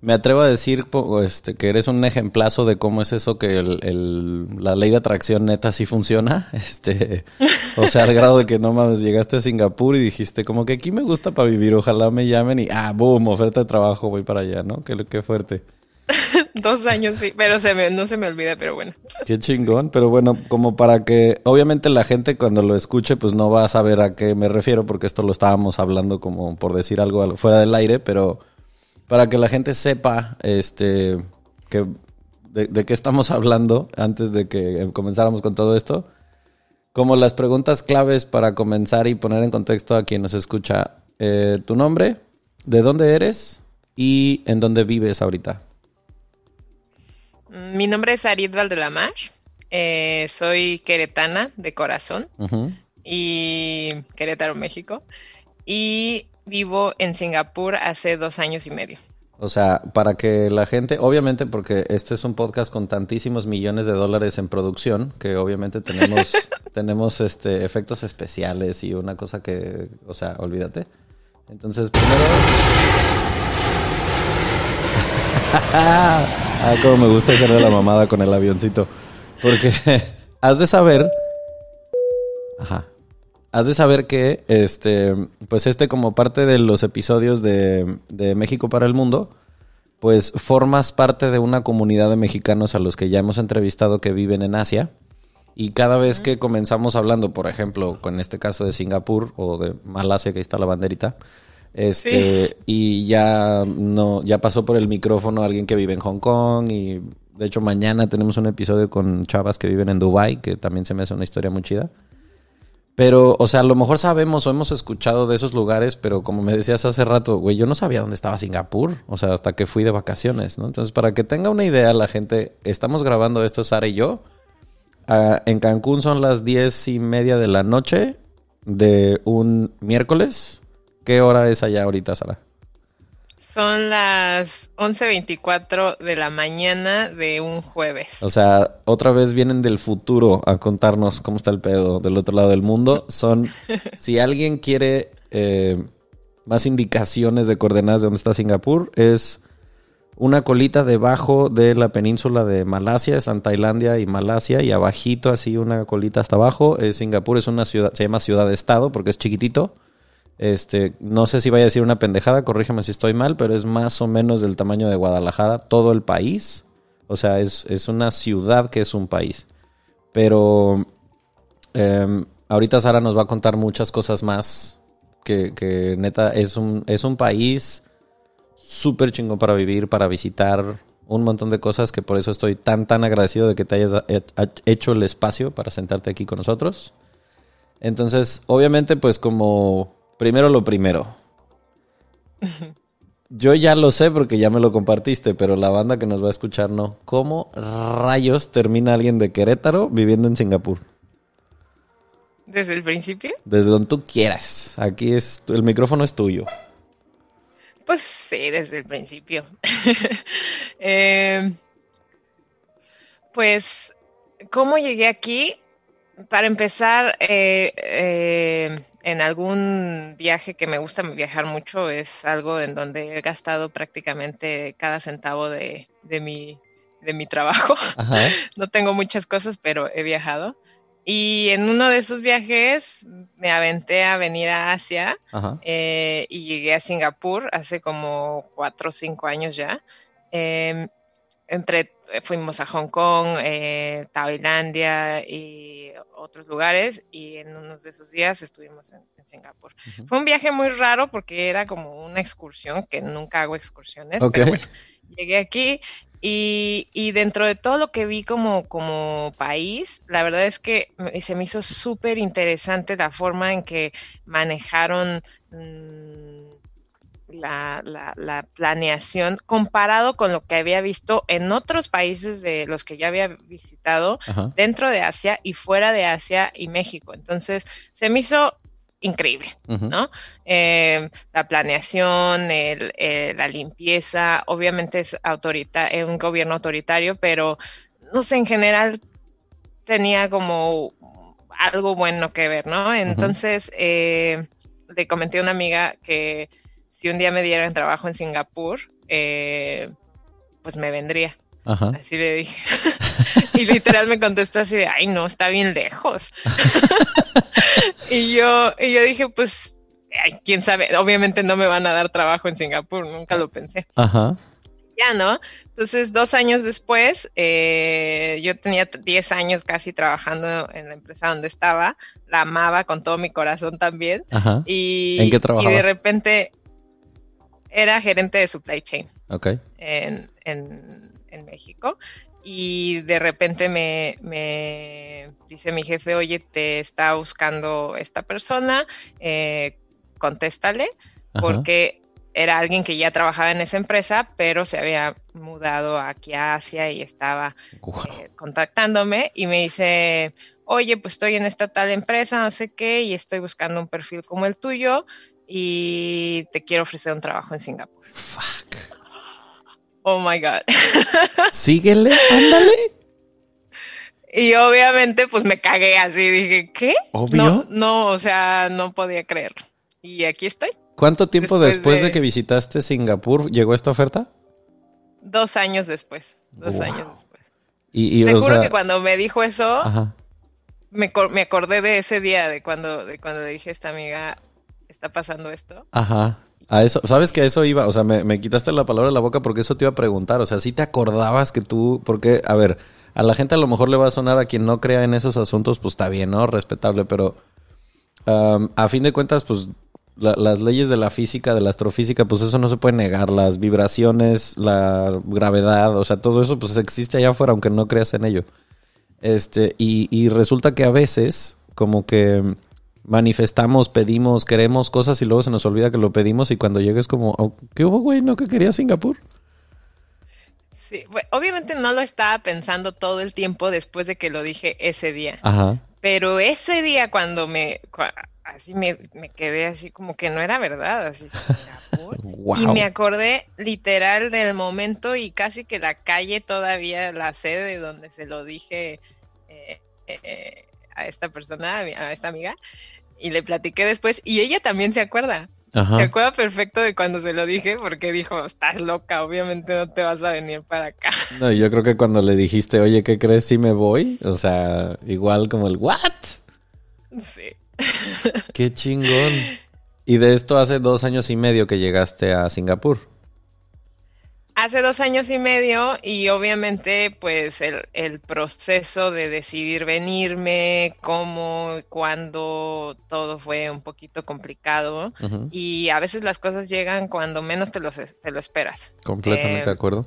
Me atrevo a decir este, que eres un ejemplazo de cómo es eso que la ley de atracción neta sí funciona. Este, o sea, al grado de que no mames, llegaste a Singapur y dijiste como que aquí me gusta para vivir, ojalá me llamen y ah, boom, oferta de trabajo, voy para allá, ¿no? Qué, qué fuerte. Dos años, sí, pero se me, no se me olvida, pero bueno. Qué chingón, pero bueno, como para que, obviamente la gente cuando lo escuche, pues no va a saber a qué me refiero, porque esto lo estábamos hablando como por decir algo fuera del aire, pero para que la gente sepa este, que, de, qué estamos hablando antes de que comenzáramos con todo esto. Como las preguntas claves para comenzar y poner en contexto a quien nos escucha. Eh, tu nombre, de dónde eres y en dónde vives ahorita. Mi nombre es Arid Valdelamar. Eh, soy queretana de corazón y Querétaro, México. Y vivo en Singapur hace dos años y medio. O sea, para que la gente, obviamente, porque este es un podcast con tantísimos millones de dólares en producción, que obviamente tenemos, tenemos este efectos especiales y una cosa que, o sea, olvídate. Entonces, primero. ah, como me gusta hacerle la mamada con el avioncito. Porque has de saber. Ajá has de saber que, este, pues este como parte de los episodios de, de, México para el Mundo, pues formas parte de una comunidad de mexicanos a los que ya hemos entrevistado que viven en Asia. Y cada vez que comenzamos hablando, por ejemplo, con este caso de Singapur o de Malasia, que ahí está la banderita, este, y ya no, ya pasó por el micrófono alguien que vive en Hong Kong y de hecho mañana tenemos un episodio con chavas que viven en Dubai, que también se me hace una historia muy chida. Pero, o sea, a lo mejor sabemos o hemos escuchado de esos lugares, pero como me decías hace rato, güey, yo no sabía dónde estaba Singapur, o sea, hasta que fui de vacaciones, ¿no? Entonces, para que tenga una idea la gente, estamos grabando esto Sara y yo. Ah, en Cancún son las diez y media de la noche de un miércoles. ¿Qué hora es allá ahorita, Sara? Son las 11.24 de la mañana de un jueves. O sea, otra vez vienen del futuro a contarnos cómo está el pedo del otro lado del mundo. Son, si alguien quiere eh, más indicaciones de coordenadas de dónde está Singapur, es una colita debajo de la península de Malasia, están Tailandia y Malasia, y abajito así una colita hasta abajo. Es Singapur es una ciudad, se llama ciudad-estado porque es chiquitito. Este, no sé si vaya a decir una pendejada, corrígeme si estoy mal, pero es más o menos del tamaño de Guadalajara, todo el país. O sea, es, una ciudad que es un país. Pero em, ahorita Sara nos va a contar muchas cosas más. Que, que neta es un, es un país súper chingón para vivir, para visitar. Un montón de cosas que por eso estoy tan, tan agradecido de que te hayas hecho el espacio para sentarte aquí con nosotros. Entonces, obviamente, pues como Primero lo primero. Yo ya lo sé porque ya me lo compartiste, pero la banda que nos va a escuchar no. ¿Cómo rayos termina alguien de Querétaro viviendo en Singapur? ¿Desde el principio? Desde donde tú quieras. Aquí es el micrófono es tuyo. Pues sí, desde el principio. Em, pues, ¿cómo llegué aquí? Para empezar, eh, eh, en algún viaje que me gusta viajar mucho, es algo en donde he gastado prácticamente cada centavo de, mi, de mi trabajo. no tengo muchas cosas, pero he viajado. Y en uno de esos viajes me aventé a venir a Asia eh, y llegué a Singapur hace como cuatro o cinco años ya. Em, entre fuimos a Hong Kong, eh, Tailandia y otros lugares y en unos de esos días estuvimos en, Singapur. Fue un viaje muy raro porque era como una excursión, que nunca hago excursiones, pero bueno, llegué aquí y, y, dentro de todo lo que vi como, como país, la verdad es que se me hizo súper interesante la forma en que manejaron... Mmm, la, la, planeación comparado con lo que había visto en otros países de los que ya había visitado dentro de Asia y fuera de Asia y México. Entonces, se me hizo increíble, ¿no? Eh, la planeación, el, eh, la limpieza, obviamente es, autorita es un gobierno autoritario, pero no sé, en general tenía como algo bueno que ver, ¿no? Entonces, eh, le comenté a una amiga que si un día me dieran trabajo en Singapur, eh, pues me vendría. Así le dije. y literal me contestó así de, ay, no, está bien lejos. y, yo, y yo dije, pues, quién sabe, obviamente no me van a dar trabajo en Singapur, nunca lo pensé. Ajá. Ya, ¿no? Entonces, dos años después, eh, yo tenía 10 años casi trabajando en la empresa donde estaba, la amaba con todo mi corazón también. Ajá. Y, ¿En qué trabajabas? Y de repente, era gerente de supply chain okay. en, en, en, México. Y de repente me, me, dice mi jefe, oye, te está buscando esta persona, eh, contéstale, porque era alguien que ya trabajaba en esa empresa, pero se había mudado aquí a Asia y estaba eh, contactándome y me dice, oye, pues estoy en esta tal empresa, no sé qué, y estoy buscando un perfil como el tuyo y te quiero ofrecer un trabajo en Singapur. Fuck. Oh my God. Síguele, ándale. Y obviamente, pues me cagué así. Dije, ¿qué? Obvio. No, no, o sea, no podía creerlo. Y aquí estoy. ¿Cuánto tiempo después, de... que visitaste Singapur llegó esta oferta? Dos años después. Dos años después. Y, Te juro que cuando me dijo eso, Me, me, acordé de ese día, de cuando, de cuando le dije a esta amiga, está pasando esto. Ajá. A eso, ¿sabes que a eso iba? O sea, me, quitaste la palabra de la boca porque eso te iba a preguntar. O sea, si te acordabas que tú, porque, a ver, a la gente a lo mejor le va a sonar a quien no crea en esos asuntos, pues está bien, ¿no? Respetable, pero a fin de cuentas, pues las leyes de la física, de la astrofísica, pues eso no se puede negar. Las vibraciones, la gravedad, o sea, todo eso pues existe allá afuera, aunque no creas en ello. Este, y, y resulta que a veces, como que manifestamos, pedimos, queremos cosas y luego se nos olvida que lo pedimos y cuando llegues como, oh, ¿qué hubo, güey? ¿No que quería Singapur? Sí, obviamente no lo estaba pensando todo el tiempo después de que lo dije ese día. Ajá. Pero ese día cuando me, así me, quedé así como que no era verdad, así Singapur. Y me acordé literal del momento y casi que la calle todavía, la sede donde se lo dije eh, eh, a esta persona, a esta amiga, y le platiqué después y ella también se acuerda. Se acuerda perfecto de cuando se lo dije porque dijo, estás loca, obviamente no te vas a venir para acá. No, yo creo que cuando le dijiste, oye, ¿qué crees si me voy? O sea, igual como el, ¿what? Sí. Qué chingón. Y de esto hace dos años y medio que llegaste a Singapur. Hace dos años y medio y obviamente pues el, proceso de decidir venirme, cómo, cuándo, todo fue un poquito complicado y a veces las cosas llegan cuando menos te, te lo esperas. Completamente de eh, acuerdo.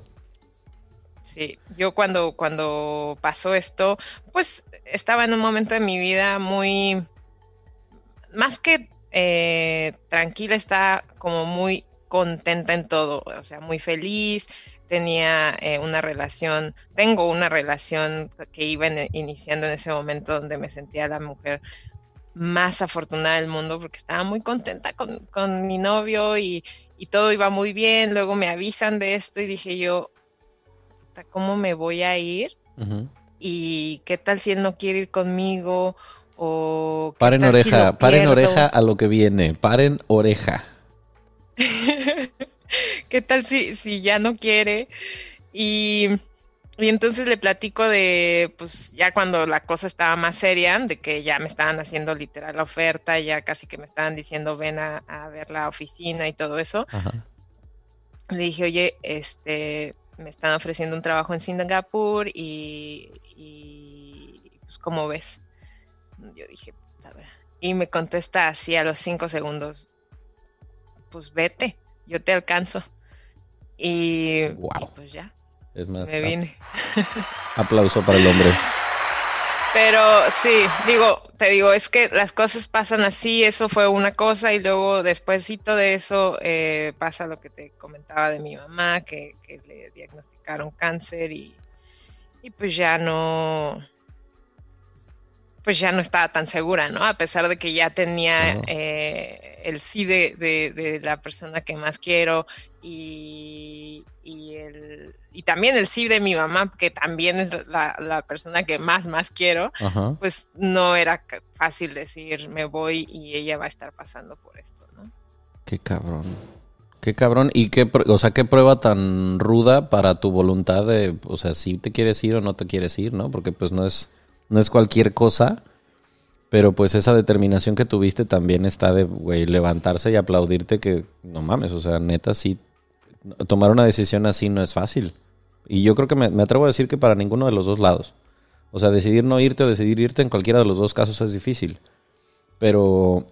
Sí, yo cuando, cuando pasó esto, pues estaba en un momento de mi vida muy, más que eh, tranquila, está como muy contenta en todo, o sea, muy feliz, tenía eh, una relación, tengo una relación que iba iniciando en ese momento donde me sentía la mujer más afortunada del mundo porque estaba muy contenta con, mi novio y, todo iba muy bien, luego me avisan de esto y dije yo, ¿cómo me voy a ir? ¿Y qué tal si él no quiere ir conmigo? O paren oreja, paren oreja a lo que viene, paren oreja. ¿Qué tal si, si ya no quiere? Y, entonces le platico de, pues ya cuando la cosa estaba más seria, de que ya me estaban haciendo literal la oferta, ya casi que me estaban diciendo ven a, ver la oficina y todo eso. Le dije, oye, este, me están ofreciendo un trabajo en Singapur y, y pues, ¿cómo ves? Yo dije, a ver. Y me contesta así a los cinco segundos, pues vete, yo te alcanzo. Y, pues ya. Es más, me vine. aplauso para el hombre. Pero sí, digo, te digo, es que las cosas pasan así, eso fue una cosa y luego despuésito de eso eh, pasa lo que te comentaba de mi mamá, que, le diagnosticaron cáncer y, y pues ya no, pues ya no estaba tan segura, ¿no? A pesar de que ya tenía eh, el sí de, de, la persona que más quiero y, y, el, y también el sí de mi mamá, que también es la, la persona que más, más quiero, pues no era fácil decir me voy y ella va a estar pasando por esto, ¿no? Qué cabrón. Qué cabrón. ¿Y qué, o sea, qué prueba tan ruda para tu voluntad de, o sea, si te quieres ir o no te quieres ir, ¿no? Porque pues no es no es cualquier cosa, pero pues esa determinación que tuviste también está de, güey, levantarse y aplaudirte que, no mames, o sea, neta, sí, tomar una decisión así no es fácil. Y yo creo que me, atrevo a decir que para ninguno de los dos lados. O sea, decidir no irte o decidir irte en cualquiera de los dos casos es difícil. Pero,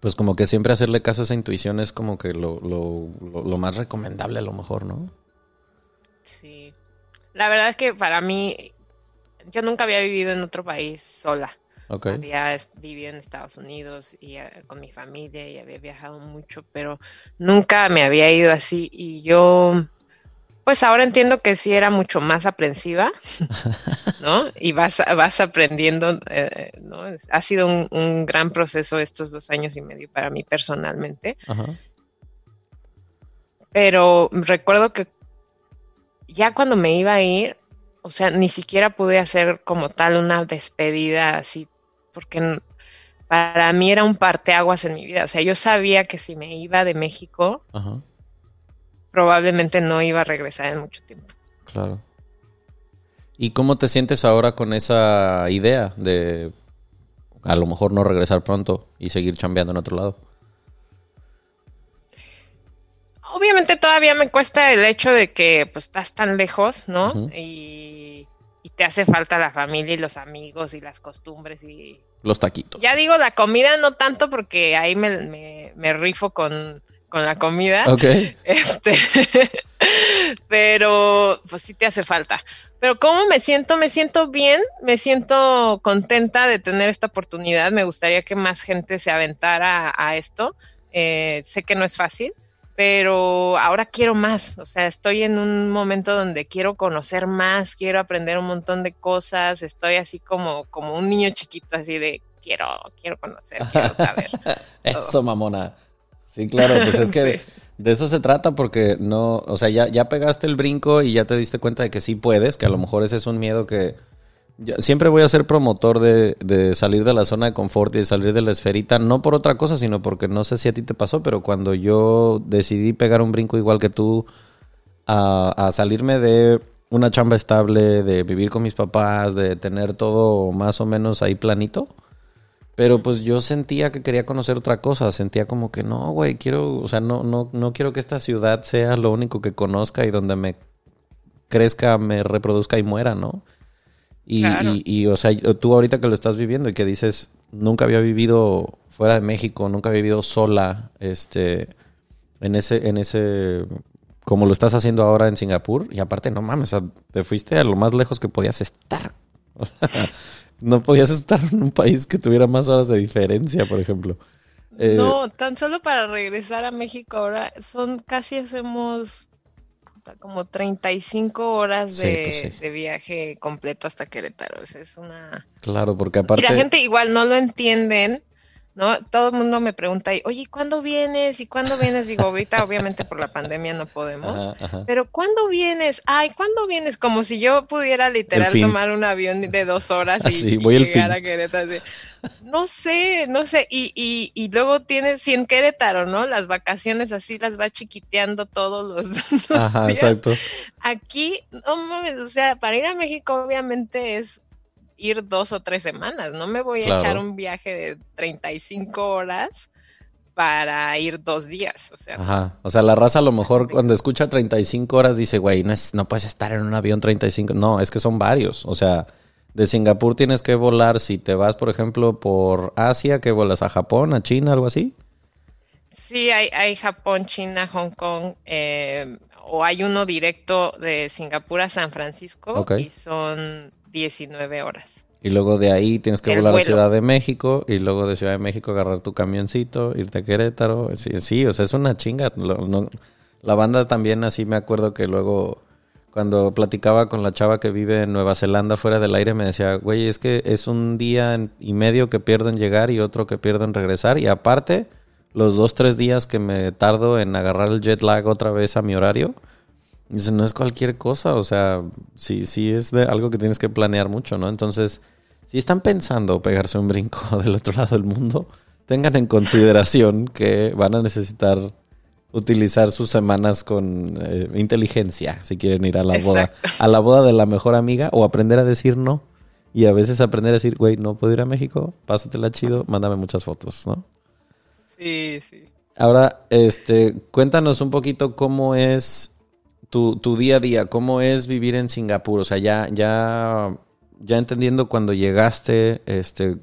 pues como que siempre hacerle caso a esa intuición es como que lo, lo, lo más recomendable a lo mejor, ¿no? Sí. La verdad es que para mí yo nunca había vivido en otro país sola. Había vivido en Estados Unidos y eh, con mi familia y había viajado mucho, pero nunca me había ido así y yo, pues ahora entiendo que sí era mucho más aprensiva, ¿no? Y vas, vas aprendiendo, eh, ¿no? Ha sido un, gran proceso estos dos años y medio para mí personalmente. Pero recuerdo que ya cuando me iba a ir, o sea, ni siquiera pude hacer como tal una despedida así, porque para mí era un parteaguas en mi vida. O sea, yo sabía que si me iba de México, probablemente no iba a regresar en mucho tiempo. Claro. ¿Y cómo te sientes ahora con esa idea de a lo mejor no regresar pronto y seguir chambeando en otro lado? obviamente todavía me cuesta el hecho de que pues estás tan lejos, ¿no? y, te hace falta la familia y los amigos y las costumbres y... Los taquitos. Ya digo, la comida no tanto porque ahí me, me, rifo con, con, la comida. Ok. Este, pero pues sí te hace falta. Pero ¿cómo me siento? Me siento bien, me siento contenta de tener esta oportunidad. Me gustaría que más gente se aventara a, esto. Eh, sé que no es fácil, pero ahora quiero más, o sea, estoy en un momento donde quiero conocer más, quiero aprender un montón de cosas, estoy así como, como un niño chiquito, así de quiero, quiero conocer, quiero saber. eso, mamona. Sí, claro, pues es que de eso se trata porque no, o sea, ya, ya pegaste el brinco y ya te diste cuenta de que sí puedes, que a lo mejor ese es un miedo que siempre voy a ser promotor de, salir de la zona de confort y de salir de la esferita, no por otra cosa, sino porque no sé si a ti te pasó, pero cuando yo decidí pegar un brinco igual que tú a, a salirme de una chamba estable, de vivir con mis papás, de tener todo más o menos ahí planito. Pero pues yo sentía que quería conocer otra cosa, sentía como que no, güey, quiero, o sea, no, no, no quiero que esta ciudad sea lo único que conozca y donde me crezca, me reproduzca y muera, ¿no? Y, y, o sea, tú ahorita que lo estás viviendo y que dices, nunca había vivido fuera de México, nunca había vivido sola, este, en ese, en ese, como lo estás haciendo ahora en Singapur, y aparte, no mames, te fuiste a lo más lejos que podías estar. no podías estar en un país que tuviera más horas de diferencia, por ejemplo. no, eh, tan solo para regresar a México ahora son casi hacemos como 35 horas pues de, de, viaje completo hasta Querétaro. es una... Claro, porque aparte... Y la gente igual no lo entienden ¿no? Todo el mundo me pregunta, oye, ¿cuándo vienes? ¿Y cuándo vienes? Digo, ahorita obviamente por la pandemia no podemos, pero ¿cuándo vienes? Ay, ¿cuándo vienes? Como si yo pudiera literal tomar un avión de dos horas y, llegar a Querétaro. No sé, no sé, y, y, y luego tienes, si en Querétaro, ¿no? Las vacaciones así las va chiquiteando todos los, Ajá, exacto. Aquí, no mames, o sea, para ir a México obviamente es ir dos o tres semanas. No me voy a echar un viaje de 35 horas para ir dos días. O sea, Ajá. O sea, la raza a lo mejor cuando escucha 35 horas dice, güey, no, es, no puedes estar en un avión 35. No, es que son varios. O sea, de Singapur tienes que volar. Si te vas, por ejemplo, por Asia, que vuelas a Japón, a China, algo así. Sí, hay, hay Japón, China, Hong Kong, eh, o hay uno directo de Singapur a San Francisco y son 19 horas. Y luego de ahí tienes que El volar a. Ciudad de México. Y luego de Ciudad de México agarrar tu camioncito, irte a Querétaro. Sí, sí, o sea, es una chinga. Lo- no- la banda también así me acuerdo que luego cuando platicaba con la chava que vive en Nueva Zelanda fuera del aire me decía, güey, es que es un día y medio que pierdo en llegar y otro que pierdo en regresar. Y aparte, los dos, tres días que me tardo en agarrar el jet lag otra vez a mi horario. No es cualquier cosa, o sea, sí, sí es de algo que tienes que planear mucho, ¿no? Entonces, si están pensando pegarse un brinco del otro lado del mundo, tengan en consideración que van a necesitar utilizar sus semanas con eh, inteligencia si quieren ir a la boda. A la boda de la mejor amiga o aprender a decir no. Y a veces aprender a decir, güey, no puedo ir a México, pásatela chido, mándame muchas fotos, ¿no? Sí, sí. Ahora, este, cuéntanos un poquito cómo es tu, tu día a día, cómo es vivir en Singapur. O sea, ya, ya, ya entendiendo cuando llegaste, este,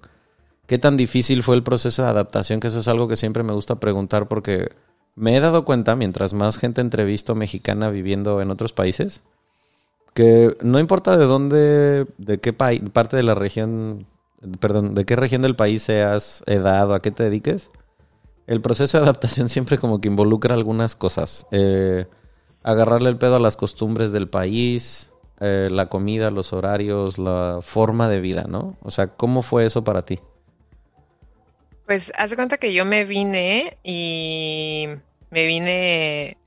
qué tan difícil fue el proceso de adaptación, que eso es algo que siempre me gusta preguntar porque me he dado cuenta, mientras más gente entrevisto mexicana viviendo en otros países, que no importa de dónde, de qué parte de la región, perdón, de qué región del país seas, edad o a qué te dediques, el proceso de adaptación siempre como que involucra algunas cosas. Eh, agarrarle el pedo a las costumbres del país, eh, la comida, los horarios, la forma de vida, ¿no? O sea, ¿cómo fue eso para ti? Pues haz de cuenta que yo me vine y me vine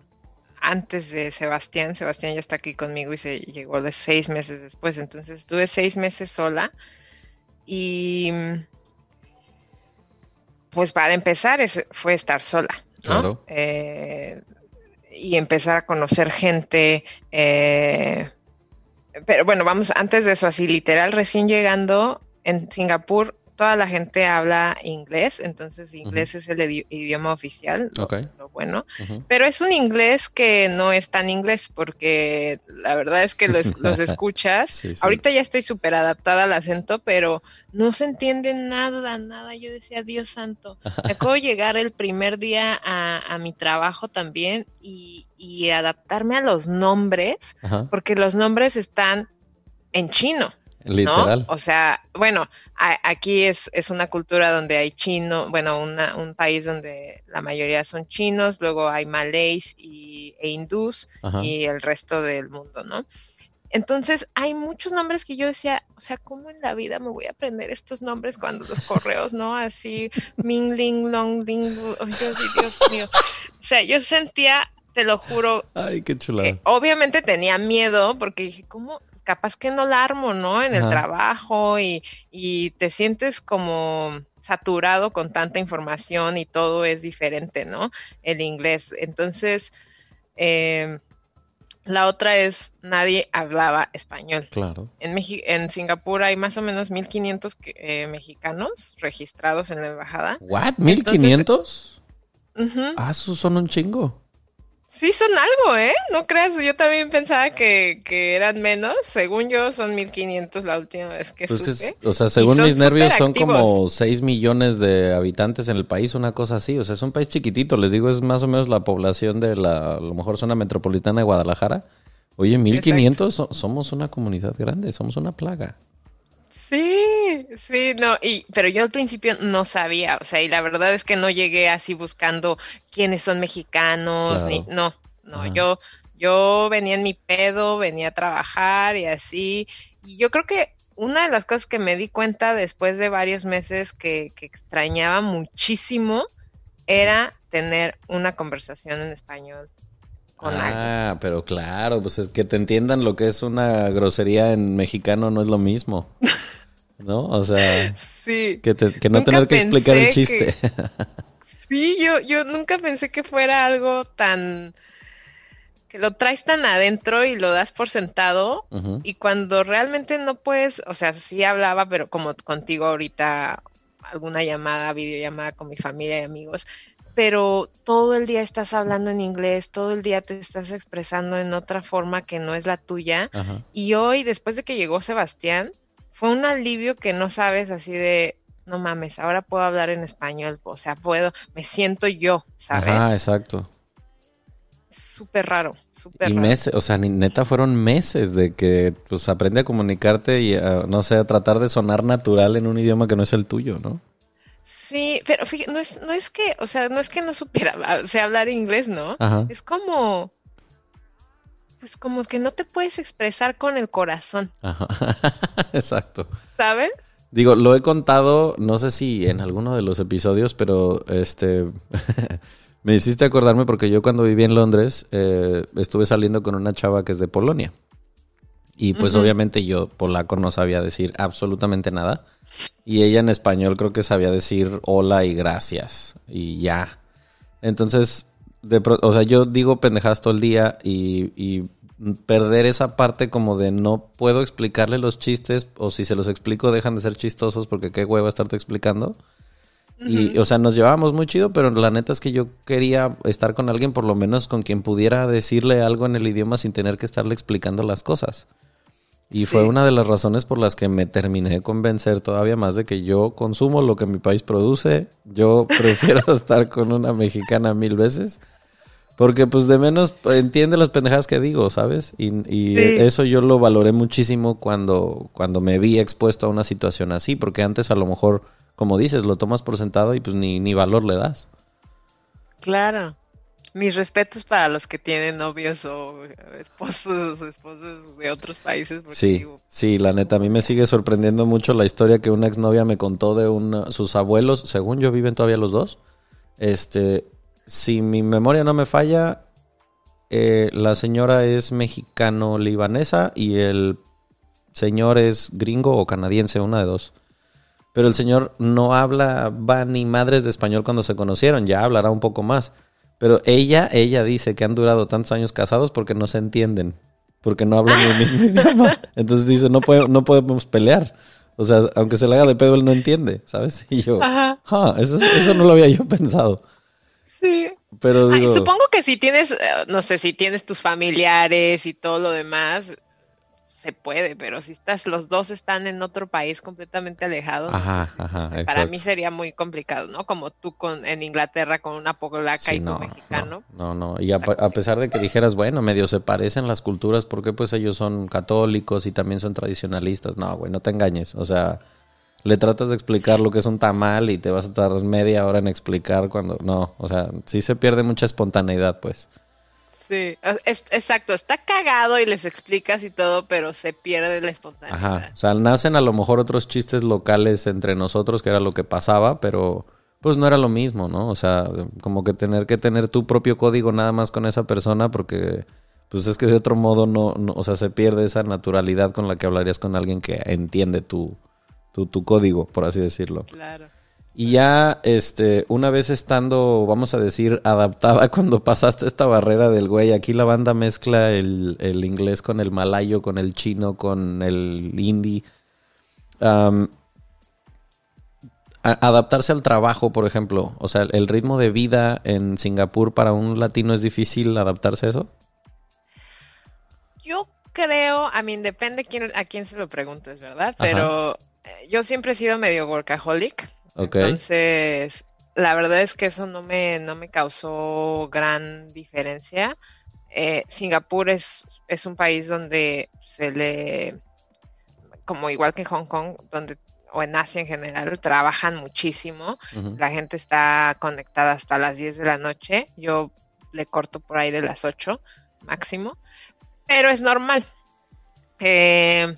antes de Sebastián. Sebastián ya está aquí conmigo y se llegó de seis meses después. Entonces estuve seis meses sola y pues para empezar es- fue estar sola, ¿no? Claro. Eh, y empezar a conocer gente. eh, pero bueno, vamos, antes de eso, así literal, recién llegando en Singapur, toda la gente habla inglés, entonces inglés es el idi- idioma oficial, lo, lo bueno. Pero es un inglés que no es tan inglés, porque la verdad es que los, los escuchas. Sí, sí. Ahorita ya estoy súper adaptada al acento, pero no se entiende nada, nada. Yo decía, Dios santo. Me acuerdo llegar el primer día a, a mi trabajo también y, y adaptarme a los nombres, porque los nombres están en chino. ¿No? Literal. O sea, bueno, a- aquí es, es una cultura donde hay chino, bueno, una- un país donde la mayoría son chinos, luego hay malays y, e hindús Ajá. y el resto del mundo, ¿no? Entonces, hay muchos nombres que yo decía, o sea, ¿cómo en la vida me voy a aprender estos nombres cuando los correos, ¿no? Así, Ming, Ling, Long, Ding, oh, Dios, Dios mío. O sea, yo sentía, te lo juro, Ay, qué chulada. eh, obviamente tenía miedo porque dije, ¿cómo? Capaz que no la armo, ¿no? En el trabajo y, y te sientes como saturado con tanta información y todo es diferente, ¿no? El inglés. Entonces, eh, la otra es, nadie hablaba español. Claro. En, Meji- en Singapur hay más o menos 1.500 que- eh, mexicanos registrados en la embajada. ¿What? ¿1500? Ujú. Ah, son un chingo. Sí, son algo, ¿eh? No creas, yo también pensaba que, que eran menos. Según yo, son 1500 la última vez que Pues que, supe. es- o sea, según mis nervios son como 6 millones de habitantes en el país, una cosa así. O sea, es un país chiquitito. Les digo, es más o menos la población de la, a lo mejor zona metropolitana de Guadalajara. Oye, 1500, so- somos una comunidad grande, somos una plaga. Sí, sí, no, y, pero yo al principio no sabía, o sea, y la verdad es que no llegué así buscando quiénes son mexicanos, Claro. ni, no, no, Ajá. yo, yo venía en mi pedo, venía a trabajar y así, y yo creo que una de las cosas que me di cuenta después de varios meses que, que extrañaba muchísimo era tener una conversación en español con alguien. Ah, pero claro, pues es que te entiendan lo que es una grosería en mexicano no es lo mismo. ¿No? O sea, Sí. que, te- que no Nunca tener que explicar el chiste. Sí, yo, yo nunca pensé que fuera algo tan que lo traes tan adentro y lo das por sentado y cuando realmente no puedes, o sea, sí hablaba, pero como contigo ahorita, alguna llamada, videollamada con mi familia y amigos, pero todo el día estás hablando en inglés, todo el día te estás expresando en otra forma que no es la tuya. Y hoy, después de que llegó Sebastián, fue un alivio que no sabes así de, no mames, ahora puedo hablar en español, o sea, puedo, me siento yo, ¿sabes? Ah, exacto. Súper raro, súper y meses, o sea, neta fueron meses de que pues aprende a comunicarte y no sé, a tratar de sonar natural en un idioma que no es el tuyo, ¿no? Sí, pero fíjate, no es, no es que, o sea, no es que no supiera o sea, hablar inglés, ¿no? Es como, pues como que no te puedes expresar con el corazón. Ajá. Exacto. ¿Sabes? Digo, lo he contado, no sé si en alguno de los episodios, pero este me hiciste acordarme porque yo cuando viví en Londres eh, estuve saliendo con una chava que es de Polonia. Y pues obviamente yo polaco no sabía decir absolutamente nada. Y ella en español creo que sabía decir hola y gracias. Y ya. Entonces, de, o sea, yo digo pendejadas todo el día y, perder esa parte como de no puedo explicarle los chistes o si se los explico dejan de ser chistosos porque qué hueva estarte explicando. Y, o sea, nos llevábamos muy chido, pero la neta es que yo quería estar con alguien, por lo menos con quien pudiera decirle algo en el idioma sin tener que estarle explicando las cosas. Y fue una de las razones por las que me terminé de convencer todavía más de que yo consumo lo que mi país produce. Yo prefiero estar con una mexicana mil veces. Porque pues de menos entiende las pendejadas que digo, ¿sabes? Y, eso yo lo valoré muchísimo cuando, cuando me vi expuesto a una situación así. Porque antes a lo mejor, como dices, lo tomas por sentado y pues ni, ni valor le das. Claro. Mis respetos para los que tienen novios o esposos o esposos de otros países. Sí, sí, la neta, a mí me sigue sorprendiendo mucho la historia que una exnovia me contó de una, sus abuelos, según yo viven todavía los dos. Este, si mi memoria no me falla, eh, la señora es mexicano-libanesa y el señor es gringo o canadiense, una de dos. Pero el señor no habla va ni madres de español cuando se conocieron, ya hablará un poco más. Pero ella, ella dice que han durado tantos años casados porque no se entienden, porque no hablan el mismo idioma. Entonces dice, no, no podemos pelear. O sea, aunque se le haga de pedo, él no entiende, ¿sabes? Y yo, Ajá. Ah, eso, eso no lo había yo pensado. Sí. Pero digo... supongo que si tienes, eh, no sé, si tienes tus familiares y todo lo demás, se puede, pero si estás, los dos están en otro país completamente alejados, para mí sería muy complicado, ¿no? Como tú con, en Inglaterra con una polaca y no, mexicano. No, no, y a, pesar de que dijeras, bueno, medio se parecen las culturas, porque pues ellos son católicos y también son tradicionalistas, no, güey, no te engañes, o sea, le tratas de explicar lo que es un tamal y te vas a tardar media hora en explicar cuando, no, o sea, sí se pierde mucha espontaneidad, pues. Sí, exacto, está cagado y les explicas y todo, pero se pierde la espontaneidad. Ajá, o sea, nacen a lo mejor otros chistes locales entre nosotros, que era lo que pasaba, pero pues no era lo mismo, ¿no? O sea, como que tener que tener tu propio código nada más con esa persona, porque pues es que de otro modo no, no o sea, se pierde esa naturalidad con la que hablarías con alguien que entiende tu, tu, tu código, por así decirlo. Claro. Y ya, este, una vez estando, vamos a decir, adaptada cuando pasaste esta barrera del güey, aquí la banda mezcla el, inglés con el malayo, con el chino, con el hindi. adaptarse al trabajo, por ejemplo. O sea, el ritmo de vida en Singapur para un latino es difícil adaptarse a eso. Yo creo, a mí depende quién, a quién se lo preguntes, ¿verdad? Pero eh, yo siempre he sido medio workaholic. Entonces, la verdad es que eso no me, no me causó gran diferencia. Eh, Singapur es, es un país donde se le, como igual que Hong Kong, donde o en Asia en general, trabajan muchísimo. La gente está conectada hasta las 10 de la noche. Yo le corto por ahí de las 8 máximo. Pero es normal. Eh,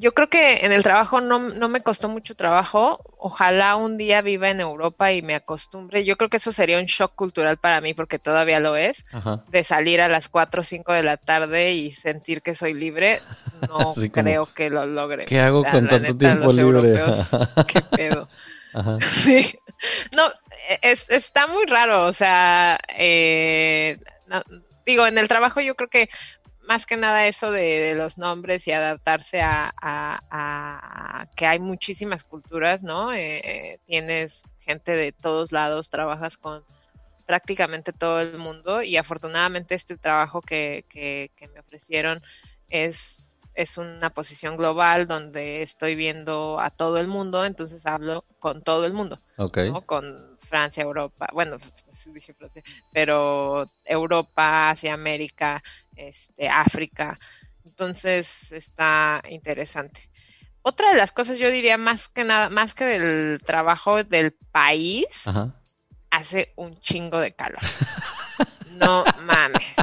yo creo que en el trabajo no, no, me costó mucho trabajo. Ojalá un día viva en Europa y me acostumbre. Yo creo que eso sería un shock cultural para mí, porque todavía lo es, de salir a las 4 o 5 de la tarde y sentir que soy libre. No creo que lo logre. ¿Qué hago con tanto tiempo libre? ¿Qué pedo? Sí. No, es, está muy raro. O sea, eh, digo, en el trabajo yo creo que más que nada eso de, los nombres y adaptarse a, que hay muchísimas culturas, ¿no? Eh, eh, tienes gente de todos lados, trabajas con prácticamente todo el mundo y afortunadamente este trabajo que, que, que me ofrecieron es, es una posición global donde estoy viendo a todo el mundo, entonces hablo con todo el mundo, Ok. ¿no? con Francia, Europa, bueno, dije Francia, pero Europa, Asia, América, este, África, entonces está interesante. Otra de las cosas yo diría más que nada, más que del trabajo del país, Ajá. hace un chingo de calor. No mames.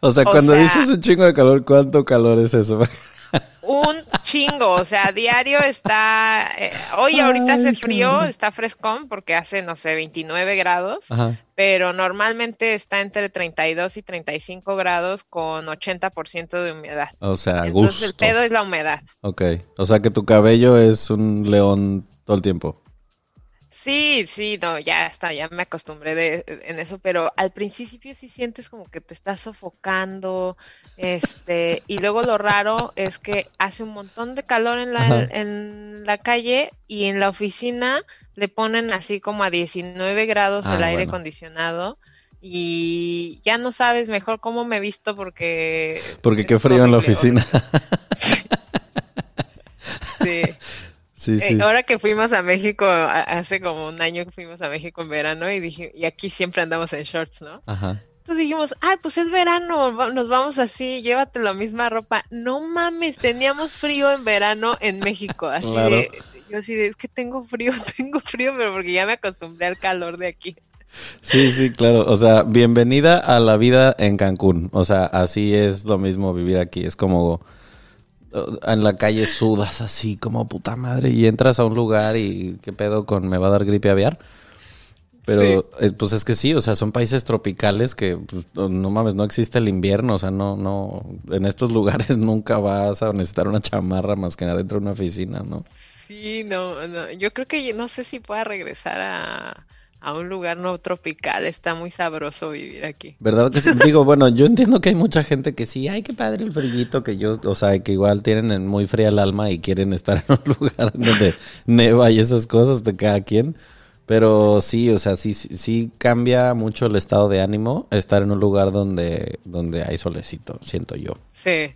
O sea, O cuando sea- dices un chingo de calor, ¿cuánto calor es eso? Un chingo, o sea, diario está, eh, hoy ahorita Ay, hace frío, está frescón porque hace, no sé, 29 grados, Ajá. pero normalmente está entre 32 y 35 grados con 80% de humedad. O sea, Entonces el gusto. pedo es la humedad. Ok. O sea que tu cabello es un león todo el tiempo. Sí, sí, no, ya está, ya me acostumbré de, en eso, pero al principio sí sientes como que te estás sofocando, este, y luego lo raro es que hace un montón de calor en la, en la calle y en la oficina le ponen así como a 19 grados Ah, el aire bueno. acondicionado y ya no sabes mejor cómo me he visto porque... Porque qué frío en la oficina. horrible. Sí. Sí, Eh, ahora que fuimos a México, hace como un año que fuimos a México en verano y dije, y aquí siempre andamos en shorts, ¿no? Ajá. Entonces dijimos, ay, pues es verano, nos vamos así, llévate la misma ropa. No mames, teníamos frío en verano en México, así Claro. de, yo así de, es que tengo frío, tengo frío, pero porque ya me acostumbré al calor de aquí. Sí, sí, claro. O sea, bienvenida a la vida en Cancún. O sea, así es lo mismo vivir aquí. Es como en la calle sudas así como puta madre y entras a un lugar y qué pedo con me va a dar gripe aviar. Pero pues es que sí, o sea, son países tropicales que pues, no mames, no existe el invierno, o sea, no no en estos lugares nunca vas a necesitar una chamarra más que adentro de una oficina, ¿no? Sí, no, no, yo creo que no sé si pueda regresar a, a un lugar no tropical, está muy sabroso vivir aquí. ¿Verdad que sí? Digo, bueno, yo entiendo que hay mucha gente que sí, ay, qué padre el frillito, que yo, o sea, que igual tienen en muy fría el alma y quieren estar en un lugar donde neva y esas cosas de cada quien. Pero sí, o sea, sí, sí, sí cambia mucho el estado de ánimo estar en un lugar donde, donde hay solecito, siento yo. Sí,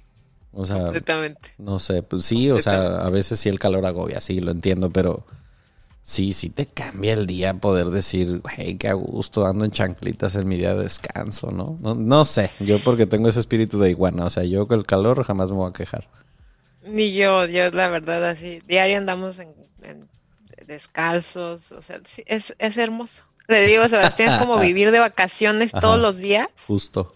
O sea, completamente. no sé, pues sí, o sea, a veces sí el calor agobia, sí, lo entiendo, pero sí, sí te cambia el día poder decir, hey, qué a gusto, ando en chanclitas en mi día de descanso, ¿no? No, no sé, yo porque tengo ese espíritu de iguana, o sea, yo con el calor jamás me voy a quejar. Ni yo, yo la verdad así, diario andamos en, en descalzos, o sea, sí, es, es hermoso. Le digo a Sebastián, es como vivir de vacaciones Ajá. todos los días, Justo.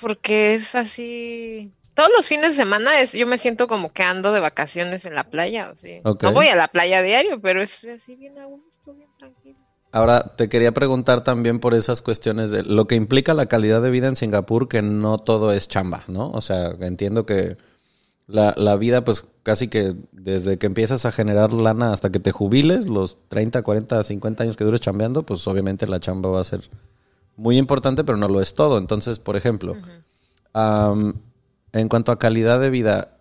porque es así, todos los fines de semana es, yo me siento como que ando de vacaciones en la playa, así. Ok. No voy a la playa diario, pero es así bien a gusto, bien tranquilo. Ahora, te quería preguntar también por esas cuestiones de lo que implica la calidad de vida en Singapur, que no todo es chamba, ¿no? O sea, entiendo que la, la vida, pues casi que desde que empiezas a generar lana hasta que te jubiles, los 30, 40, 50 años que dures chambeando, pues obviamente la chamba va a ser muy importante, pero no lo es todo. Entonces, por ejemplo, en cuanto a calidad de vida,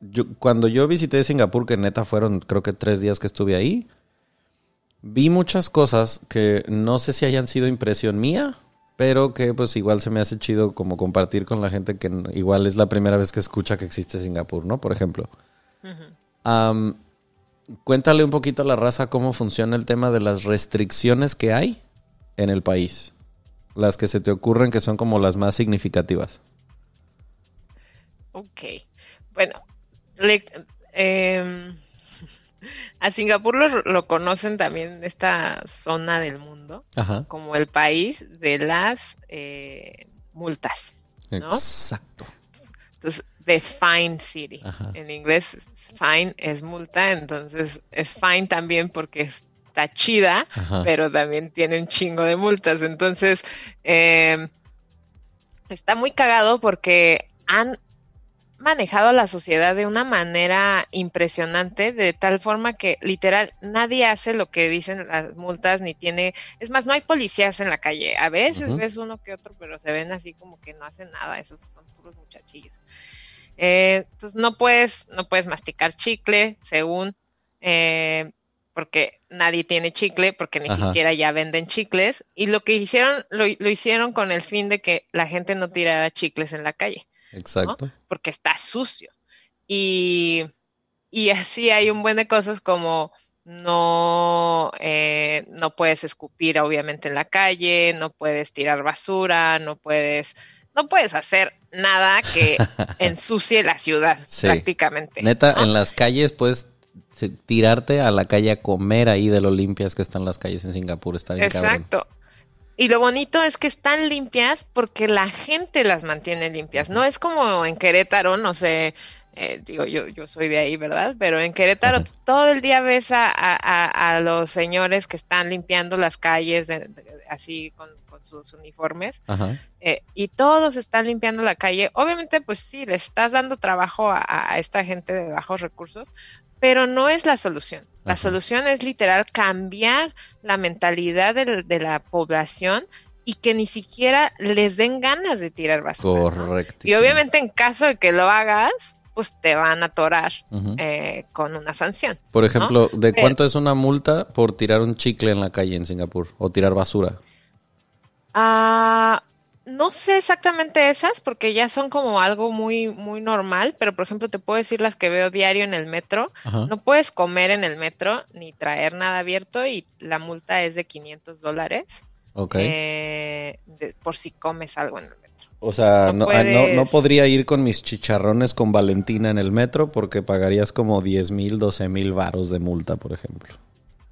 yo, cuando yo visité Singapur, que neta fueron creo que tres días que estuve ahí, vi muchas cosas que no sé si hayan sido impresión mía, pero que pues igual se me hace chido como compartir con la gente que igual es la primera vez que escucha que existe Singapur, ¿no? Por ejemplo. Cuéntale un poquito a la raza cómo funciona el tema de las restricciones que hay en el país. Las que se te ocurren que son como las más significativas. Ok, bueno, le- em, a Singapur lo, lo conocen también esta zona del mundo Ajá. como el país de las eh, multas, ¿no? Exacto. Entonces, the fine city. Ajá. En inglés, fine es multa, entonces es fine también porque está chida, Ajá. pero también tiene un chingo de multas. Entonces, eh, está muy cagado porque han manejado a la sociedad de una manera impresionante, de tal forma que literal nadie hace lo que dicen las multas, ni tiene, es más, no hay policías en la calle. A veces ves uno que otro, pero se ven así como que no hacen nada, esos son puros muchachillos. Eh, entonces no puedes, no puedes masticar chicle, según eh, porque nadie tiene chicle, porque ni siquiera ya venden chicles, y lo que hicieron, lo, hicieron con el fin de que la gente no tirara chicles en la calle. Exacto. Porque está sucio. Y, y así hay un buen de cosas como no, eh, no puedes escupir obviamente en la calle, no puedes tirar basura, no puedes, no puedes hacer nada que ensucie la ciudad prácticamente. Neta, en las calles puedes tirarte a la calle a comer ahí de lo limpias que están las calles en Singapur, está bien Exacto. Y lo bonito es que están limpias porque la gente las mantiene limpias. No es como en Querétaro, no sé, eh, digo, yo, yo soy de ahí, ¿verdad? Pero en Querétaro todo el día ves a, a, los señores que están limpiando las calles así con, sus uniformes eh, y todos están limpiando la calle. Obviamente, pues sí, le estás dando trabajo a, esta gente de bajos recursos, pero no es la solución. La solución es literal cambiar la mentalidad de, de la población y que ni siquiera les den ganas de tirar basura. Correcto. Y obviamente en caso de que lo hagas, pues te van a atorar eh, con una sanción. Por ejemplo, ¿de cuánto es una multa por tirar un chicle en la calle en Singapur o tirar basura? Ah, no sé exactamente esas porque ya son como algo muy muy normal, pero por ejemplo te puedo decir las que veo diario en el metro. No puedes comer en el metro ni traer nada abierto y la multa es de 500 dólares. Ok. Eh, por si comes algo en el metro. O sea, ah, no, no, podría ir con mis chicharrones con Valentina en el metro porque pagarías como 10 mil, 12 mil varos de multa, por ejemplo.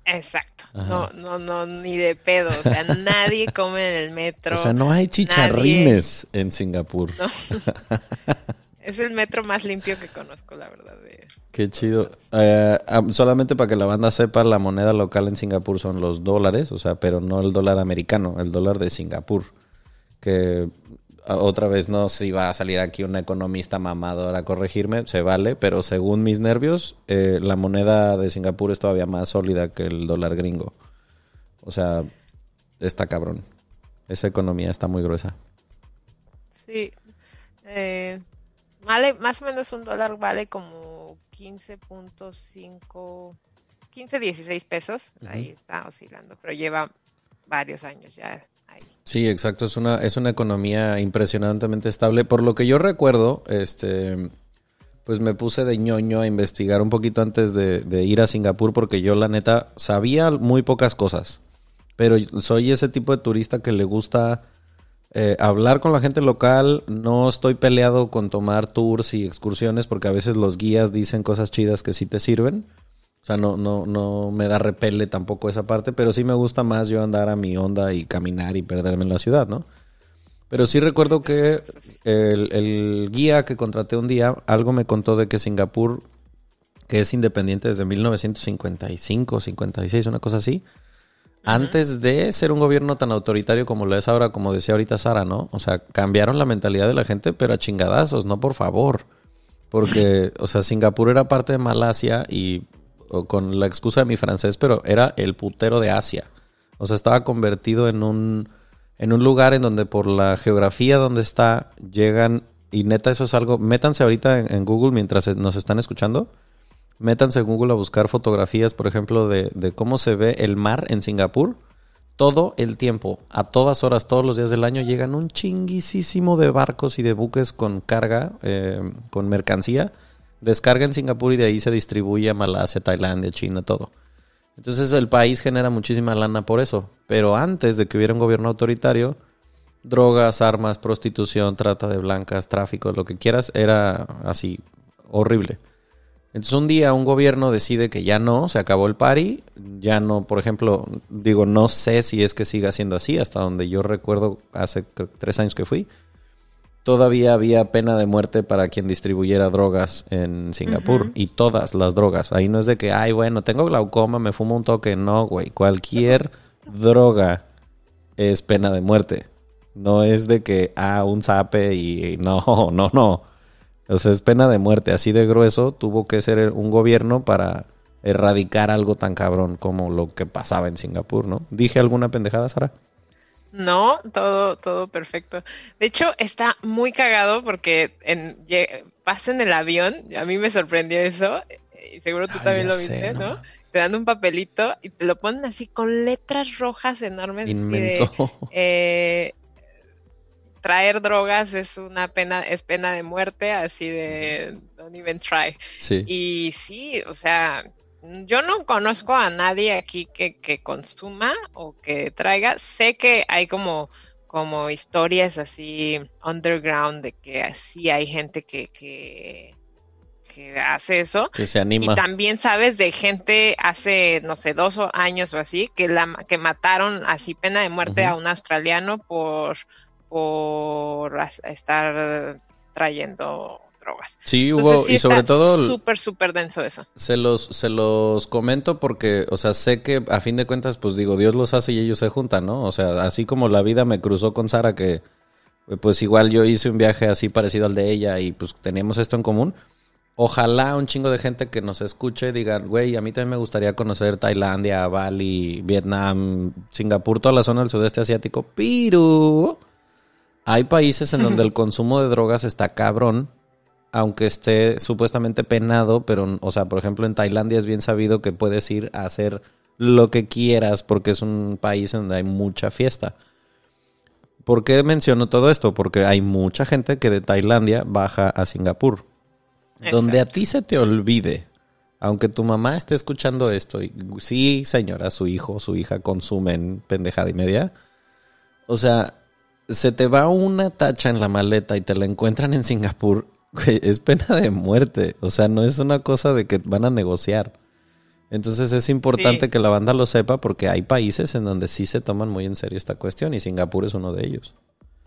Exacto. No, no, no, ni de pedo. O sea, nadie come en el metro. O sea, no hay chicharrines en Singapur. es el metro más limpio que conozco, la verdad. Qué chido. Eh, solamente para que la banda sepa, la moneda local en Singapur son los dólares, o sea, pero no el dólar americano, el dólar de Singapur. Que otra vez no si va a salir aquí un economista mamador a corregirme, se vale, pero según mis nervios, eh, la moneda de Singapur es todavía más sólida que el dólar gringo. O sea, está cabrón. Esa economía está muy gruesa. Sí. Eh, vale, más o menos un dólar vale como 15.5, 15, 16 pesos. Ahí está oscilando, pero lleva varios años ya Sí, exacto. Es una, es una economía impresionantemente estable. Por lo que yo recuerdo, este, pues me puse de ñoño a investigar un poquito antes de, ir a Singapur porque yo la neta sabía muy pocas cosas. Pero soy ese tipo de turista que le gusta eh, hablar con la gente local. No estoy peleado con tomar tours y excursiones porque a veces los guías dicen cosas chidas que sí te sirven. O sea, no, no, no me da repele tampoco esa parte, pero sí me gusta más yo andar a mi onda y caminar y perderme en la ciudad, ¿no? Pero sí recuerdo que el, guía que contraté un día, algo me contó de que Singapur, que es independiente desde 1955, 56, una cosa así, antes de ser un gobierno tan autoritario como lo es ahora, como decía ahorita Sara, ¿no? O sea, cambiaron la mentalidad de la gente, pero a chingadazos, no por favor. Porque, o sea, Singapur era parte de Malasia y con la excusa de mi francés, pero era el putero de Asia. O sea, estaba convertido en un, en un lugar en donde por la geografía donde está, llegan, y neta eso es algo, métanse ahorita en, Google mientras nos están escuchando, métanse en Google a buscar fotografías, por ejemplo, de, de, cómo se ve el mar en Singapur. Todo el tiempo, a todas horas, todos los días del año, llegan un chinguisísimo de barcos y de buques con carga, eh, con mercancía descarga en Singapur y de ahí se distribuye a Malasia, Tailandia, China, todo. Entonces el país genera muchísima lana por eso. Pero antes de que hubiera un gobierno autoritario, drogas, armas, prostitución, trata de blancas, tráfico, lo que quieras, era así horrible. Entonces un día un gobierno decide que ya no, se acabó el pari, ya no, por ejemplo, digo, no sé si es que siga siendo así, hasta donde yo recuerdo hace tres años que fui, todavía había pena de muerte para quien distribuyera drogas en Singapur. Y todas las drogas. Ahí no es de que, ay, bueno, tengo glaucoma, me fumo un toque. No, güey. Cualquier droga es pena de muerte. No es de que, ah, un zape y no, no, no. O sea, es pena de muerte. Así de grueso tuvo que ser un gobierno para erradicar algo tan cabrón como lo que pasaba en Singapur, ¿no? ¿Dije alguna pendejada, Sara? No, todo, todo perfecto. De hecho, está muy cagado porque en, pasa en el avión, a mí me sorprendió eso, y seguro tú también lo viste, ¿no? te dan un papelito y te lo ponen así con letras rojas enormes. Inmenso. eh, traer drogas es una pena, es pena de muerte, así de don't even try. Sí. Y sí, o sea, yo no conozco a nadie aquí que, que consuma o que traiga. Sé que hay como, como historias así underground de que sí hay gente que, que, que hace eso. Que se anima. Y también sabes de gente hace, no sé, dos años o así, que, la, que mataron así pena de muerte a un australiano por, por estar trayendo drogas. Sí, Entonces, hubo, sí y sobre todo Súper, súper denso eso. se los, se los comento porque, o sea, sé que a fin de cuentas, pues digo, Dios los hace y ellos se juntan, ¿no? O sea, así como la vida me cruzó con Sara, que pues igual yo hice un viaje así parecido al de ella y pues teníamos esto en común. Ojalá un chingo de gente que nos escuche diga, güey, a mí también me gustaría conocer Tailandia, Bali, Vietnam, Singapur, toda la zona del sudeste asiático, pero hay países en donde el consumo de drogas está cabrón, aunque esté supuestamente penado, pero, o sea, por ejemplo, en Tailandia es bien sabido que puedes ir a hacer lo que quieras porque es un país donde hay mucha fiesta. ¿Por qué menciono todo esto? Porque hay mucha gente que de Tailandia baja a Singapur. Donde a ti se te olvide, aunque tu mamá esté escuchando esto, y sí, señora, su hijo, su hija consumen pendejada y media. O sea, se te va una tacha en la maleta y te la encuentran en Singapur, güey, es pena de muerte. O sea, no es una cosa de que van a negociar. Entonces es importante Sí. que la banda lo sepa porque hay países en donde sí se toman muy en serio esta cuestión y Singapur es uno de ellos.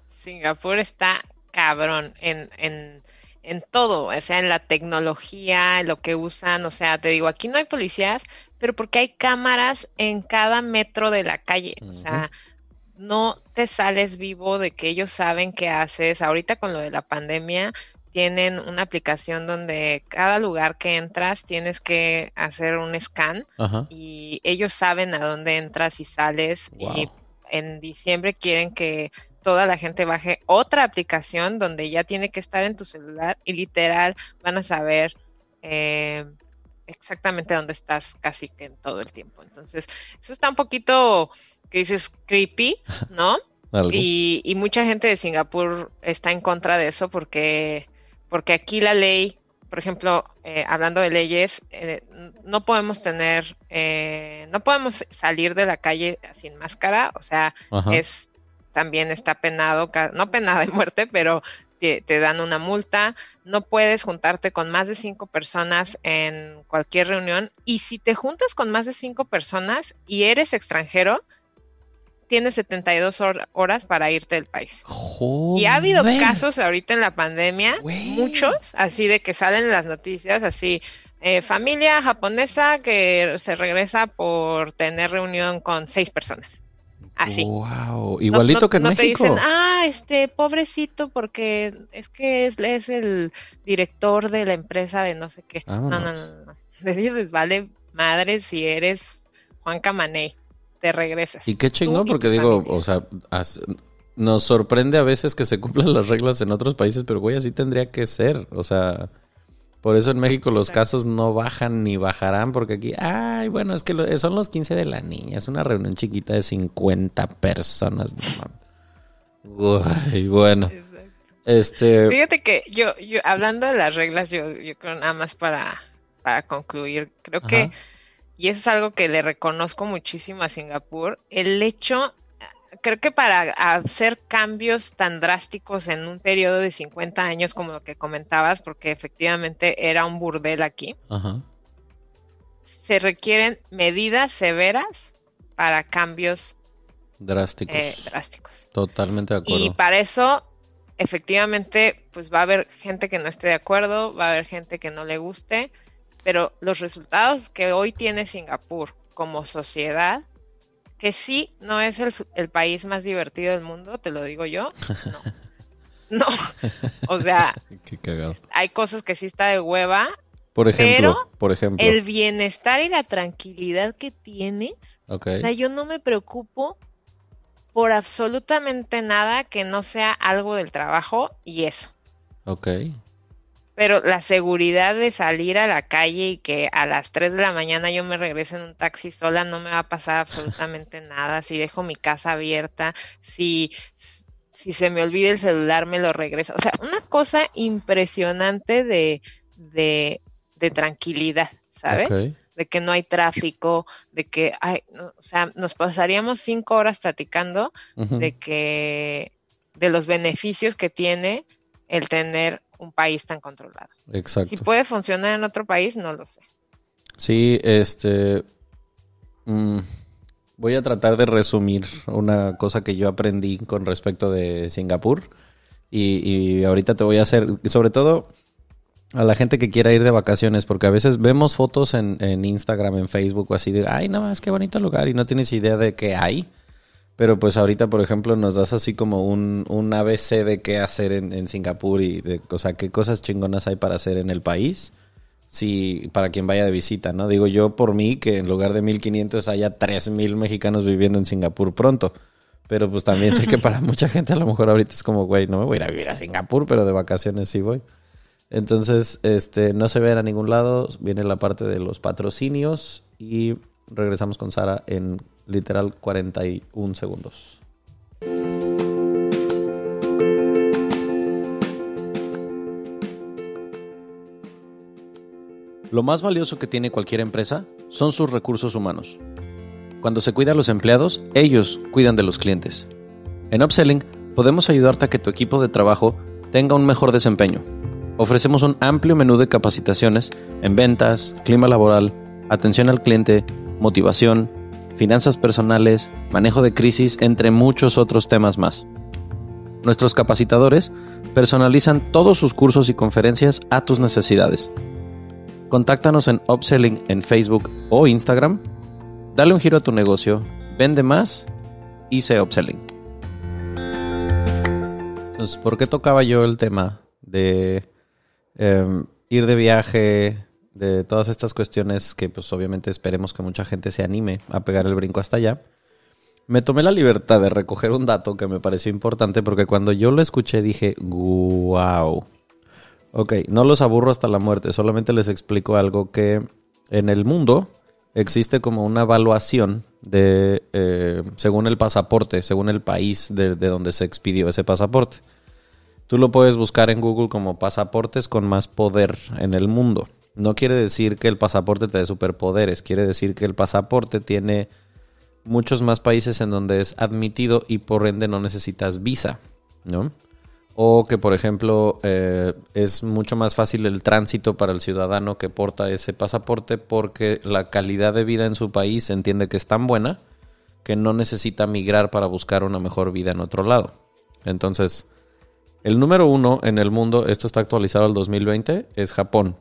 Singapur está cabrón en, en, en todo, o sea, en la tecnología, en lo que usan, o sea, te digo, aquí no hay policías, pero porque hay cámaras en cada metro de la calle, o sea, no te sales vivo de que ellos saben qué haces. Ahorita con lo de la pandemia, tienen una aplicación donde cada lugar que entras tienes que hacer un scan Ajá. y ellos saben a dónde entras y sales y en diciembre quieren que toda la gente baje otra aplicación donde ya tiene que estar en tu celular y literal van a saber eh, exactamente dónde estás casi que en todo el tiempo. Entonces, eso está un poquito, que dices, creepy, ¿no? Y, y mucha gente de Singapur está en contra de eso porque, porque aquí la ley, por ejemplo, eh, hablando de leyes, eh, no podemos tener, eh, no podemos salir de la calle sin máscara, o sea, Ajá. es también está penado, no penada de muerte, pero te, te dan una multa, no puedes juntarte con más de cinco personas en cualquier reunión y si te juntas con más de cinco personas y eres extranjero, tienes 72 hor- horas para irte del país. Y ha habido casos ahorita en la pandemia, muchos, así de que salen en las noticias, así, eh, familia japonesa que se regresa por tener reunión con seis personas. Así. Wow. Igualito no- que en no México. te dicen, ah, este, pobrecito, porque es que es, es el director de la empresa de no sé qué. No, no, no, no. ellos les vale madre si eres Juan Camaney. Te regresas. Y qué chingón, porque digo, familia. o sea, as- nos sorprende a veces que se cumplan las reglas en otros países, pero güey, así tendría que ser. O sea, por eso en México los casos no bajan ni bajarán, porque aquí, ay, bueno, es que lo- son los 15 de la niña, es una reunión chiquita de 50 personas. no. Uy, bueno, Exacto. este, Fíjate que yo, yo, hablando de las reglas, yo, yo creo nada más para, para concluir, creo que. Y eso es algo que le reconozco muchísimo a Singapur, el hecho, creo que para hacer cambios tan drásticos en un periodo de 50 años como lo que comentabas, porque efectivamente era un burdel aquí, ajá, se requieren medidas severas para cambios drásticos, eh, drásticos. totalmente de acuerdo. Y para eso, efectivamente, pues va a haber gente que no esté de acuerdo, va a haber gente que no le guste, pero los resultados que hoy tiene Singapur como sociedad, que sí no es el, país más divertido del mundo, te lo digo yo, no. No, o sea, Qué cagado. hay cosas que sí está de hueva. Por ejemplo, pero por ejemplo, El bienestar y la tranquilidad que tienes ok, O sea, yo no me preocupo por absolutamente nada que no sea algo del trabajo y eso. ok. Pero la seguridad de salir a la calle y que a las 3 de la mañana yo me regrese en un taxi sola no me va a pasar absolutamente nada. Si dejo mi casa abierta, si, si se me olvida el celular, me lo regreso. O sea, una cosa impresionante de, de, tranquilidad, ¿sabes? De que no hay tráfico, de que, hay, o sea, nos pasaríamos cinco horas platicando de que, de los beneficios que tiene el tener un país tan controlado. Exacto. Si puede funcionar en otro país, no lo sé. Sí, este... Mm, voy a tratar de resumir una cosa que yo aprendí con respecto de Singapur. Y, ahorita te voy a hacer, sobre todo a la gente que quiera ir de vacaciones, porque a veces vemos fotos en, Instagram, en Facebook o así de, ay, nada más, qué bonito lugar y no tienes idea de qué hay. Pero pues ahorita, por ejemplo, nos das así como un, un ABC de qué hacer en, Singapur y de, o sea, qué cosas chingonas hay para hacer en el país. Sí, para quien vaya de visita, ¿no? Digo yo por mí que en lugar de 1500 haya 3000 mexicanos viviendo en Singapur pronto. Pero pues también sé que para mucha gente a lo mejor ahorita es como, güey, no me voy a ir a vivir a Singapur, pero de vacaciones sí voy. Entonces, este, no se ve a ningún lado. Viene la parte de los patrocinios y regresamos con Sara en literal 41 segundos. Lo más valioso que tiene cualquier empresa son sus recursos humanos. Cuando se cuida a los empleados, ellos cuidan de los clientes. En Upselling podemos ayudarte a que tu equipo de trabajo tenga un mejor desempeño. Ofrecemos un amplio menú de capacitaciones en ventas, clima laboral, atención al cliente, motivación, finanzas personales, manejo de crisis, entre muchos otros temas más. Nuestros capacitadores personalizan todos sus cursos y conferencias a tus necesidades. Contáctanos en Upselling en Facebook o Instagram. Dale un giro a tu negocio, vende más y sé Upselling. Entonces, ¿por qué tocaba yo el tema de em, ir de viaje, de todas estas cuestiones que pues obviamente esperemos que mucha gente se anime a pegar el brinco hasta allá. Me tomé la libertad de recoger un dato que me pareció importante porque cuando yo lo escuché dije, wow. Ok, no los aburro hasta la muerte, solamente les explico algo que en el mundo existe como una evaluación de, eh, según el pasaporte, según el país de donde se expidió ese pasaporte. Tú lo puedes buscar en Google como pasaportes con más poder en el mundo. No quiere decir que el pasaporte te dé superpoderes, quiere decir que el pasaporte tiene muchos más países en donde es admitido y por ende no necesitas visa, ¿no? O que, por ejemplo, eh, es mucho más fácil el tránsito para el ciudadano que porta ese pasaporte porque la calidad de vida en su país se entiende que es tan buena que no necesita migrar para buscar una mejor vida en otro lado. Entonces, el número uno en el mundo, esto está actualizado al 2020, es Japón.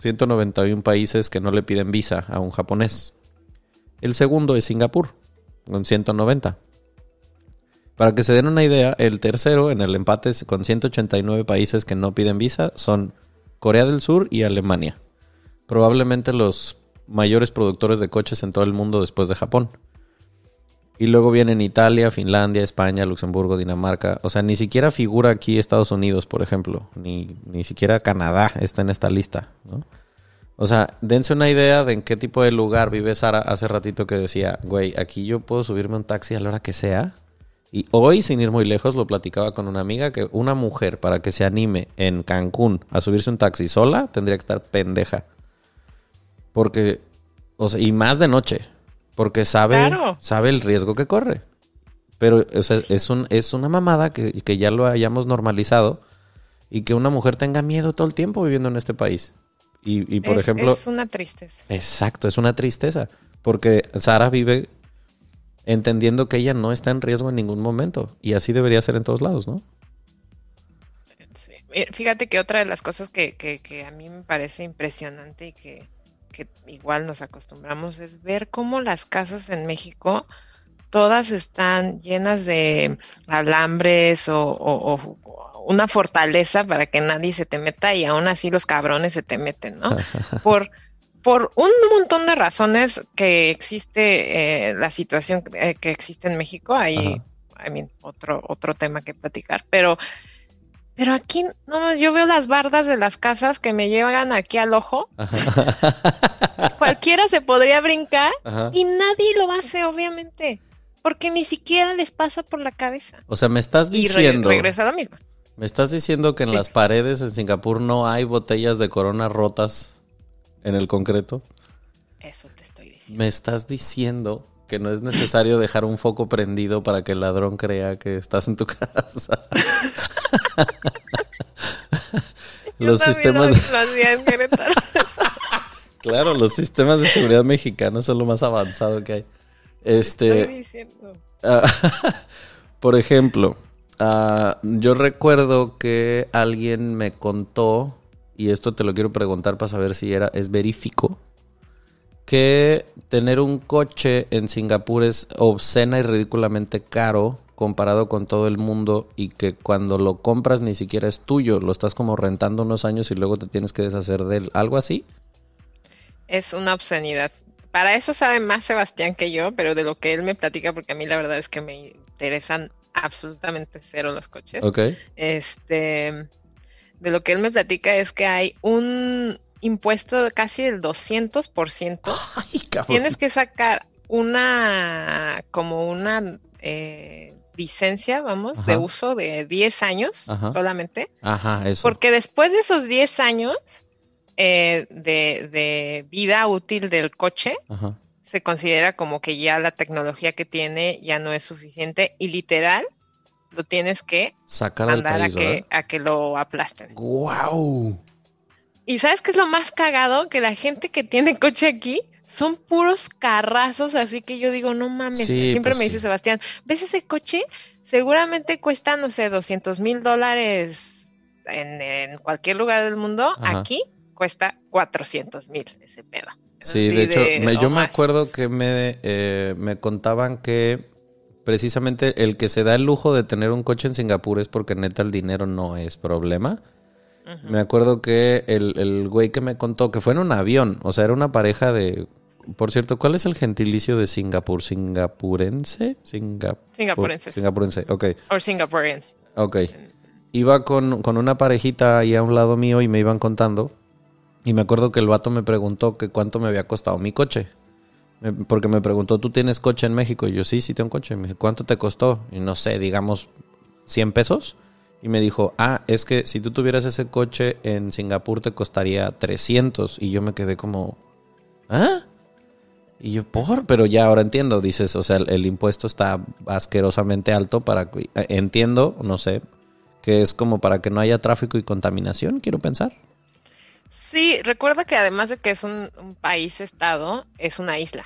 191 países que no le piden visa a un japonés. El segundo es Singapur, con 190. Para que se den una idea, el tercero en el empate con 189 países que no piden visa son Corea del Sur y Alemania. Probablemente los mayores productores de coches en todo el mundo después de Japón. Y luego vienen Italia, Finlandia, España, Luxemburgo, Dinamarca. O sea, ni siquiera figura aquí Estados Unidos, por ejemplo. Ni, ni siquiera Canadá está en esta lista. ¿no? O sea, dense una idea de en qué tipo de lugar vive Sara hace ratito que decía, güey, aquí yo puedo subirme un taxi a la hora que sea. Y hoy, sin ir muy lejos, lo platicaba con una amiga que una mujer para que se anime en Cancún a subirse un taxi sola tendría que estar pendeja. Porque, o sea, y más de noche. Porque sabe, sabe el riesgo que corre. Pero o sea, es, un, es una mamada que, que ya lo hayamos normalizado y que una mujer tenga miedo todo el tiempo viviendo en este país. Y, por ejemplo... Es una tristeza. Exacto, es una tristeza. Porque Sara vive entendiendo que ella no está en riesgo en ningún momento. Y así debería ser en todos lados, ¿no? Fíjate que otra de las cosas que, que, que a mí me parece impresionante y que que igual nos acostumbramos es ver cómo las casas en México todas están llenas de alambres o, una fortaleza para que nadie se te meta y aún así los cabrones se te meten, ¿no? Por, por un montón de razones que existe eh, la situación que existe en México, hay, I otro, otro tema que platicar, pero Pero aquí, no, yo veo las bardas de las casas que me llegan aquí al ojo. Cualquiera se podría brincar y nadie lo hace, obviamente. Porque ni siquiera les pasa por la cabeza. O sea, me estás diciendo. Y regresa lo mismo. Me estás diciendo que en las paredes en Singapur no hay botellas de corona rotas en el concreto. Eso te estoy diciendo. Me estás diciendo que no es necesario dejar un foco prendido para que el ladrón crea que estás en tu casa. los sistemas claro, los sistemas de seguridad mexicanos son lo más avanzado que hay. Este, ah, por ejemplo, ah, yo recuerdo que alguien me contó y esto te lo quiero preguntar para saber si era es verífico que tener un coche en Singapur es obscena y ridículamente caro comparado con todo el mundo y que cuando lo compras ni siquiera es tuyo, lo estás como rentando unos años y luego te tienes que deshacer de él, algo así. Es una obscenidad. Para eso sabe más Sebastián que yo, pero de lo que él me platica, porque a mí la verdad es que me interesan absolutamente cero los coches. Ok. Este, de lo que él me platica es que hay un, impuesto casi del 200%. Ay, Tienes que sacar una, como una eh, licencia, vamos, de uso de 10 años solamente. Ajá, eso. Porque después de esos 10 años eh, de, vida útil del coche, se considera como que ya la tecnología que tiene ya no es suficiente y literal lo tienes que Sacar mandar a, que, a que lo aplasten. ¡Guau! Y ¿sabes qué es lo más cagado? Que la gente que tiene coche aquí son puros carrazos, así que yo digo, no mames, siempre pues me dice Sebastián, ¿ves ese coche? Seguramente cuesta, no sé, 200 mil dólares en, cualquier lugar del mundo. Aquí cuesta 400 mil ese pedo. Sí, de hecho, yo me acuerdo que me, eh, me contaban que precisamente el que se da el lujo de tener un coche en Singapur es porque neta el dinero no es problema. Me acuerdo que el, el güey que me contó que fue en un avión, o sea, era una pareja de... Por cierto, ¿cuál es el gentilicio de Singapur? ¿Singapurense? Singapurense. Singapurense, ok. O Singaporean. Ok. Iba con, con una parejita ahí a un lado mío y me iban contando. Y me acuerdo que el vato me preguntó que cuánto me había costado mi coche. Porque me preguntó, ¿tú tienes coche en México? Y yo, sí, sí tengo coche. Me dice, ¿cuánto te costó? Y no sé, digamos, 100 pesos. Y me dijo, ah, es que si tú tuvieras ese coche en Singapur te costaría 300. Y yo me quedé como, ¿ah? Y yo, por, pero ya ahora entiendo, dices, o sea, el, impuesto está asquerosamente alto para, eh, entiendo, no sé, que es como para que no haya tráfico y contaminación, quiero pensar. Sí, recuerda que además de que es un, país-estado, es una isla.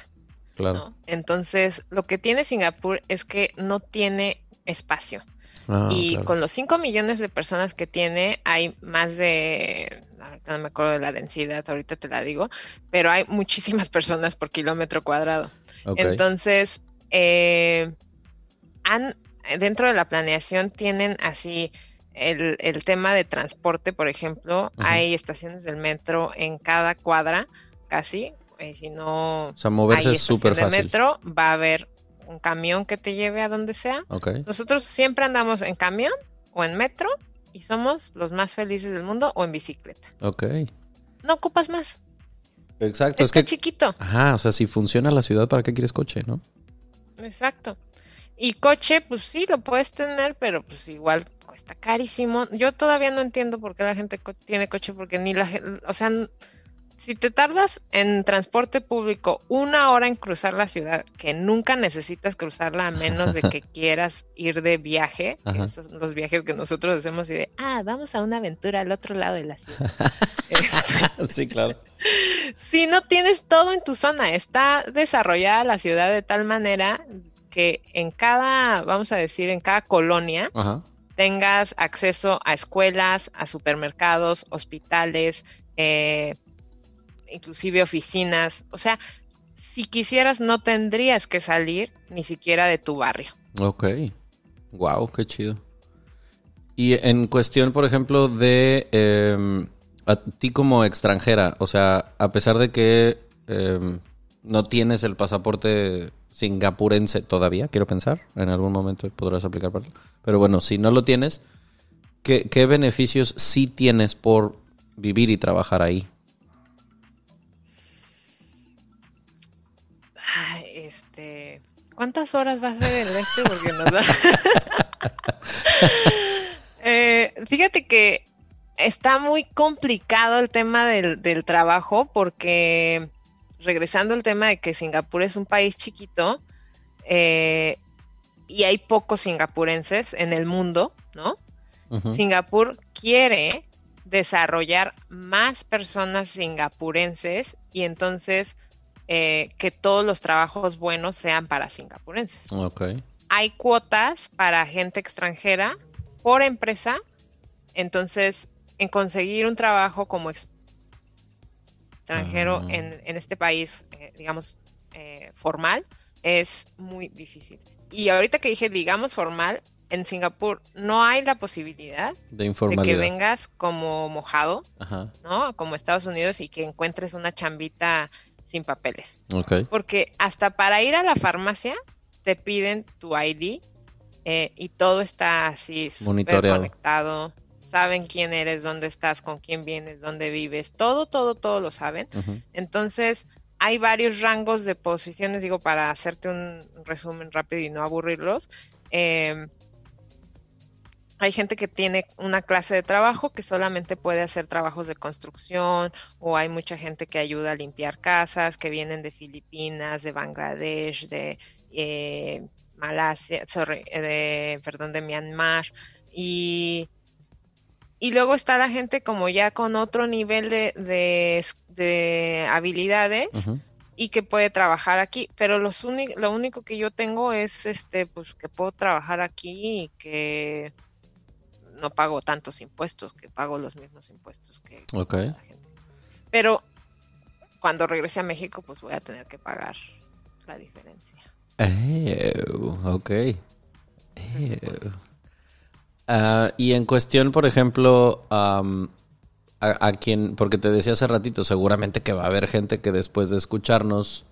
Claro. Entonces, lo que tiene Singapur es que no tiene espacio. Ah, y con los 5 millones de personas que tiene, hay más de, ahorita no me acuerdo de la densidad, ahorita te la digo, pero hay muchísimas personas por kilómetro cuadrado. Entonces, eh, han, dentro de la planeación tienen así el, el tema de transporte, por ejemplo, hay estaciones del metro en cada cuadra, casi, y si no o sea, moverse es súper fácil. metro, va a haber un camión que te lleve a donde sea. Nosotros siempre andamos en camión o en metro y somos los más felices del mundo o en bicicleta. Ok. No ocupas más. Exacto, es que chiquito. Ajá, o sea, si funciona la ciudad, ¿para qué quieres coche, no? Exacto. Y coche, pues sí, lo puedes tener, pero pues igual cuesta carísimo. Yo todavía no entiendo por qué la gente tiene coche, porque ni la gente, o sea, si te tardas en transporte público una hora en cruzar la ciudad, que nunca necesitas cruzarla a menos de que quieras ir de viaje, esos son los viajes que nosotros hacemos y de, ah, vamos a una aventura al otro lado de la ciudad. sí, claro. Si no tienes todo en tu zona, está desarrollada la ciudad de tal manera que en cada, vamos a decir, en cada colonia, tengas acceso a escuelas, a supermercados, hospitales, eh, inclusive oficinas. O sea, si quisieras no tendrías que salir ni siquiera de tu barrio. Ok. Wow, qué chido. Y en cuestión, por ejemplo, de em, a ti como extranjera, o sea, a pesar de que em, no tienes el pasaporte singapurense todavía, quiero pensar, en algún momento podrás aplicar para Pero bueno, si no lo tienes, ¿qué, qué beneficios sí tienes por vivir y trabajar ahí? ¿Cuántas horas va a ser el este? Porque nos da. Eh, fíjate que está muy complicado el tema del, del trabajo porque regresando al tema de que Singapur es un país chiquito eh, y hay pocos singapurenses en el mundo, ¿no? Singapur quiere desarrollar más personas singapurenses y entonces eh, que todos los trabajos buenos sean para singapurenses. Hay cuotas para gente extranjera por empresa, entonces en conseguir un trabajo como ex- extranjero Ah. en, en este país, eh, digamos, eh, formal, es muy difícil. Y ahorita que dije, digamos, formal, en Singapur no hay la posibilidad De de que vengas como mojado, Ajá. ¿no? Como Estados Unidos y que encuentres una chambita sin papeles. Porque hasta para ir a la farmacia te piden tu ID eh, y todo está así súper conectado. Saben quién eres, dónde estás, con quién vienes, dónde vives. Todo, todo, todo lo saben. Entonces, hay varios rangos de posiciones, digo, para hacerte un resumen rápido y no aburrirlos. Eh, hay gente que tiene una clase de trabajo que solamente puede hacer trabajos de construcción, o hay mucha gente que ayuda a limpiar casas, que vienen de Filipinas, de Bangladesh, de eh, Malasia, sorry, de, perdón, de Myanmar. Y, y luego está la gente como ya con otro nivel de, de, de habilidades y que puede trabajar aquí, pero los lo único que yo tengo es este pues que puedo trabajar aquí y que no pago tantos impuestos, que pago los mismos impuestos que la gente. Pero cuando regrese a México pues voy a tener que pagar la diferencia. Ew, ok. Ew. Ah, y en cuestión, por ejemplo, a, a quien, porque te decía hace ratito, seguramente que va a haber gente que después de escucharnos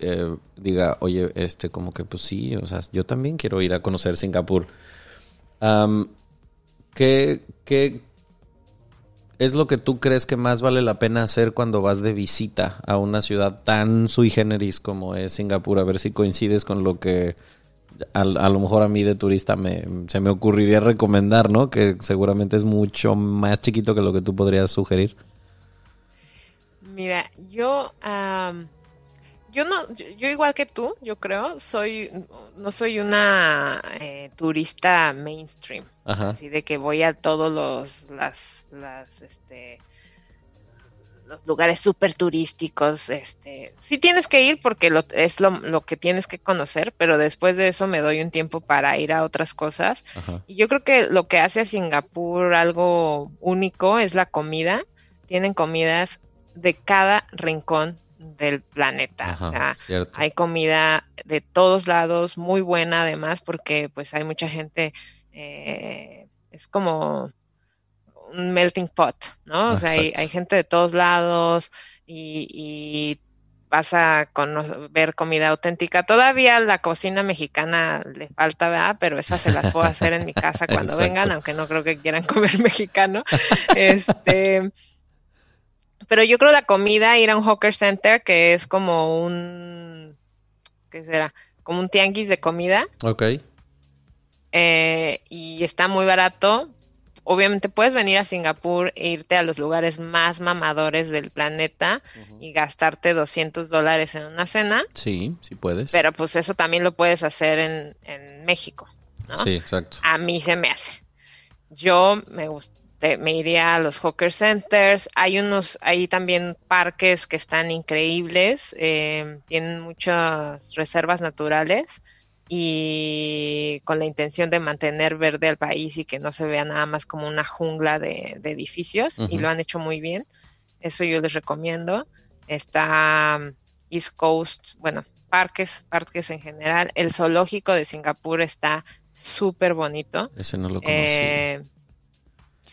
eh, diga, oye, este, como que pues sí, o sea, yo también quiero ir a conocer Singapur. ¿Qué, qué es lo que tú crees que más vale la pena hacer cuando vas de visita a una ciudad tan sui generis como es Singapur? A ver si coincides con lo que a, a lo mejor a mí de turista me, se me ocurriría recomendar, ¿no? Que seguramente es mucho más chiquito que lo que tú podrías sugerir. Mira, yo yo no yo, yo igual que tú, yo creo, soy no soy una eh, turista mainstream. Ajá. así de que voy a todos los las, las este los lugares súper turísticos este sí tienes que ir porque lo, es lo, lo que tienes que conocer pero después de eso me doy un tiempo para ir a otras cosas Ajá. y yo creo que lo que hace a Singapur algo único es la comida tienen comidas de cada rincón del planeta o sea. Cierto. hay comida de todos lados, muy buena además, porque pues hay mucha gente, eh, es como un melting pot, ¿no? O sea, hay, hay gente de todos lados y, y vas a ver comida auténtica. Todavía la cocina mexicana le falta, ¿verdad? Pero esas se las puedo hacer en mi casa cuando Exacto. vengan, aunque no creo que quieran comer mexicano. Este, pero yo creo la comida, ir a un hawker center, que es como un, ¿qué será? Como un tianguis de comida, Ok. eh, y está muy barato. Obviamente puedes venir a Singapur e irte a los lugares más mamadores del planeta y gastarte 200 dólares en una cena, Sí, sí puedes. pero pues eso también lo puedes hacer en, en México, ¿no? Sí, exacto. A mí se me hace. Yo me gust- te- me iría a los hawker centers. Hay unos, hay también parques que están increíbles, eh, tienen muchas reservas naturales y con la intención de mantener verde el país y que no se vea nada más como una jungla de, de edificios y lo han hecho muy bien. Eso yo les recomiendo. Está um, East Coast, bueno, parques, parques en general. El zoológico de Singapur está súper bonito. Ese no lo conocí. Eh,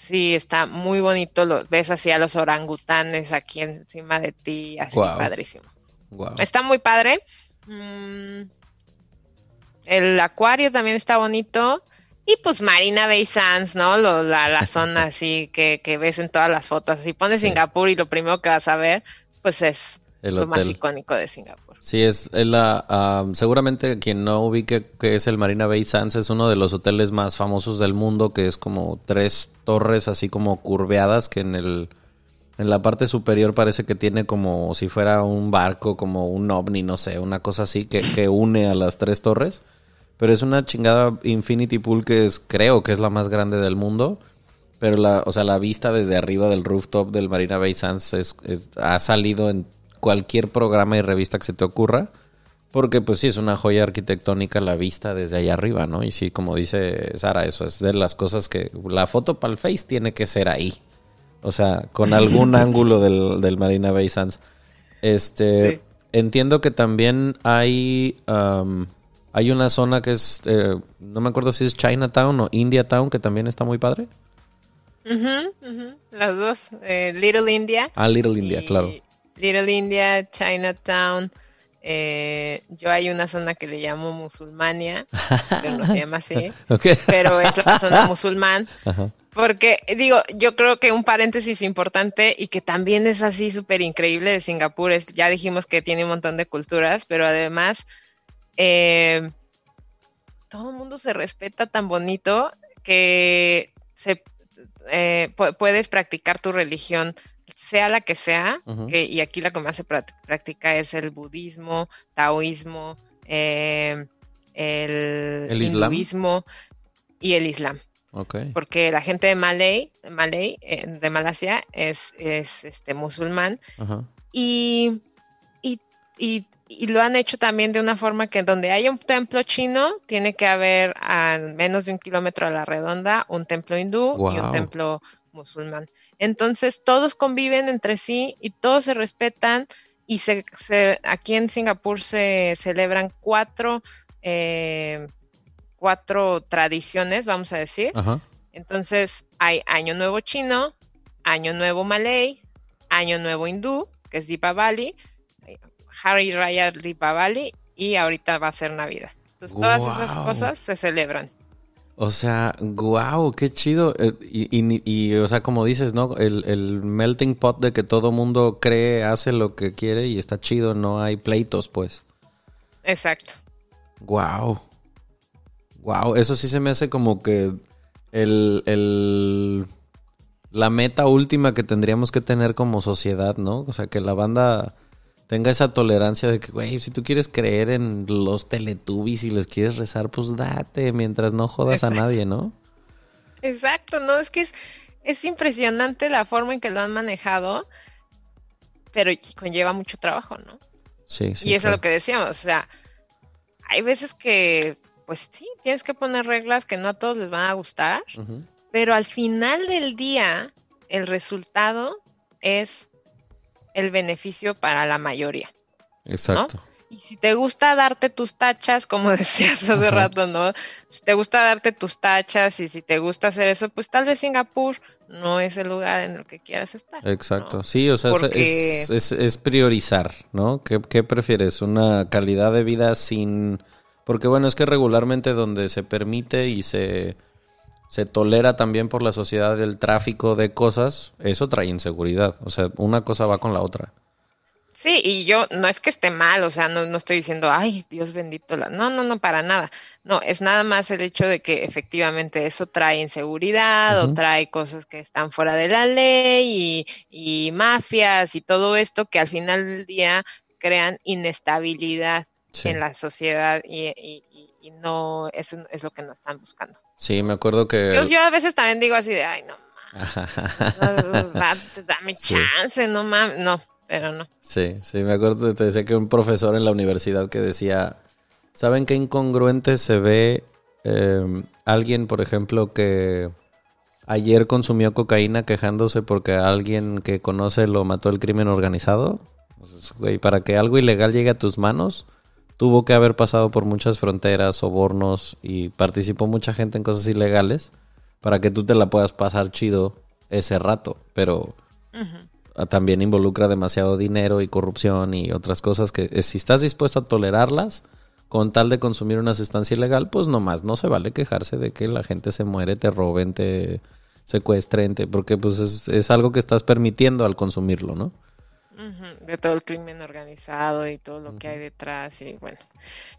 sí, está muy bonito. Lo, ves así a los orangutanes aquí encima de ti, así padrísimo. Wow. Está muy padre. Mm, el acuario también está bonito. Y pues Marina Bay Sands, ¿no? Lo, la, la zona así que, que, ves en todas las fotos. Si pones Singapur y lo primero que vas a ver, pues es lo más icónico de Singapur. Sí, es la, seguramente quien no ubique que es el Marina Bay Sands es uno de los hoteles más famosos del mundo, que es como tres torres así como curveadas que en el en la parte superior parece que tiene como si fuera un barco, como un ovni, no sé, una cosa así que, que une a las tres torres. Pero es una chingada Infinity Pool que es, creo que es la más grande del mundo. Pero la, o sea, la vista desde arriba del rooftop del Marina Bay Sands es, ha salido en cualquier programa y revista que se te ocurra. Porque pues sí, es una joya arquitectónica la vista desde allá arriba, ¿no? Y sí, como dice Sara, eso es de las cosas que la foto para el Face tiene que ser ahí. O sea, con algún ángulo del, del, Marina Bay Sands. Este, entiendo que también hay hay una zona que es, eh, no me acuerdo si es Chinatown o India Town, que también está muy padre. Las dos, eh, Little India. Ah, Little India, claro. Little India, Chinatown. Eh, yo hay una zona que le llamo musulmania, pero no se llama así. Pero es la zona musulmán. Porque, digo, yo creo que un paréntesis importante y que también es así súper increíble de Singapur es, ya dijimos que tiene un montón de culturas, pero además eh, todo el mundo se respeta tan bonito que se, eh, puedes practicar tu religión, sea la que sea, que, y aquí la que más se practica es el budismo, taoísmo, eh, el, hinduismo y el islam. Porque la gente de Malay, Malay de Malasia es, es este, musulmán. Y, y, y y lo han hecho también de una forma que donde hay un templo chino, tiene que haber a menos de un kilómetro a la redonda un templo hindú y un templo musulmán. Entonces todos conviven entre sí y todos se respetan y se, aquí en Singapur se celebran cuatro, eh, cuatro tradiciones, vamos a decir. Entonces hay Año Nuevo Chino, Año Nuevo Malay, Año Nuevo Hindú, que es Deepavali, Harry Raya Dipavali y ahorita va a ser Navidad. Entonces todas esas cosas se celebran. O sea, wow, qué chido. Eh, y, o sea, como dices, ¿no? El, melting pot de que todo mundo cree, hace lo que quiere y está chido, no hay pleitos, pues. Exacto. Wow. Wow, eso sí se me hace como que el, el, la meta última que tendríamos que tener como sociedad, ¿no? O sea, que la banda tenga esa tolerancia de que, güey, si tú quieres creer en los teletubbies y les quieres rezar, pues date, mientras no jodas a nadie, ¿no? Exacto, no, es que es, es impresionante la forma en que lo han manejado, pero conlleva mucho trabajo, ¿no? Sí, sí. Y eso es lo que decíamos, o sea, hay veces que, pues sí, tienes que poner reglas que no a todos les van a gustar, pero al final del día, el resultado es el beneficio para la mayoría. Exacto. Y si te gusta darte tus tachas, como decías hace rato, ¿no? Si te gusta darte tus tachas y si te gusta hacer eso, pues tal vez Singapur no es el lugar en el que quieras estar. Exacto, sí, o sea, es, priorizar, ¿no? ¿Qué, ¿Qué prefieres? ¿Una calidad de vida sin...? Porque bueno, es que regularmente donde se permite y se se tolera también por la sociedad el tráfico de cosas, eso trae inseguridad. O sea, una cosa va con la otra. Sí, y yo no es que esté mal, o sea, no, estoy diciendo, ay, Dios bendito, la... no, no, no, para nada. No, es nada más el hecho de que efectivamente eso trae inseguridad o trae cosas que están fuera de la ley y, mafias y todo esto que al final del día crean inestabilidad en la sociedad y, y no, eso es lo que no están buscando. Sí, me acuerdo que... Yo, a veces también digo así de, ay, no, dame chance, no mames, no, pero no. Sí, sí, me acuerdo, te decía que un profesor en la universidad que decía, ¿saben qué incongruente se ve em, alguien, por ejemplo, que ayer consumió cocaína quejándose porque alguien que conoce lo mató el crimen organizado? Pues, güey, para que algo ilegal llegue a tus manos, tuvo que haber pasado por muchas fronteras, sobornos y participó mucha gente en cosas ilegales para que tú te la puedas pasar chido ese rato, pero también involucra demasiado dinero y corrupción y otras cosas que eh, si estás dispuesto a tolerarlas, con tal de consumir una sustancia ilegal, pues nomás no se vale quejarse de que la gente se muere, te roben, te secuestren, te- porque pues es, es algo que estás permitiendo al consumirlo, ¿no? De todo el crimen organizado y todo lo que hay detrás y bueno,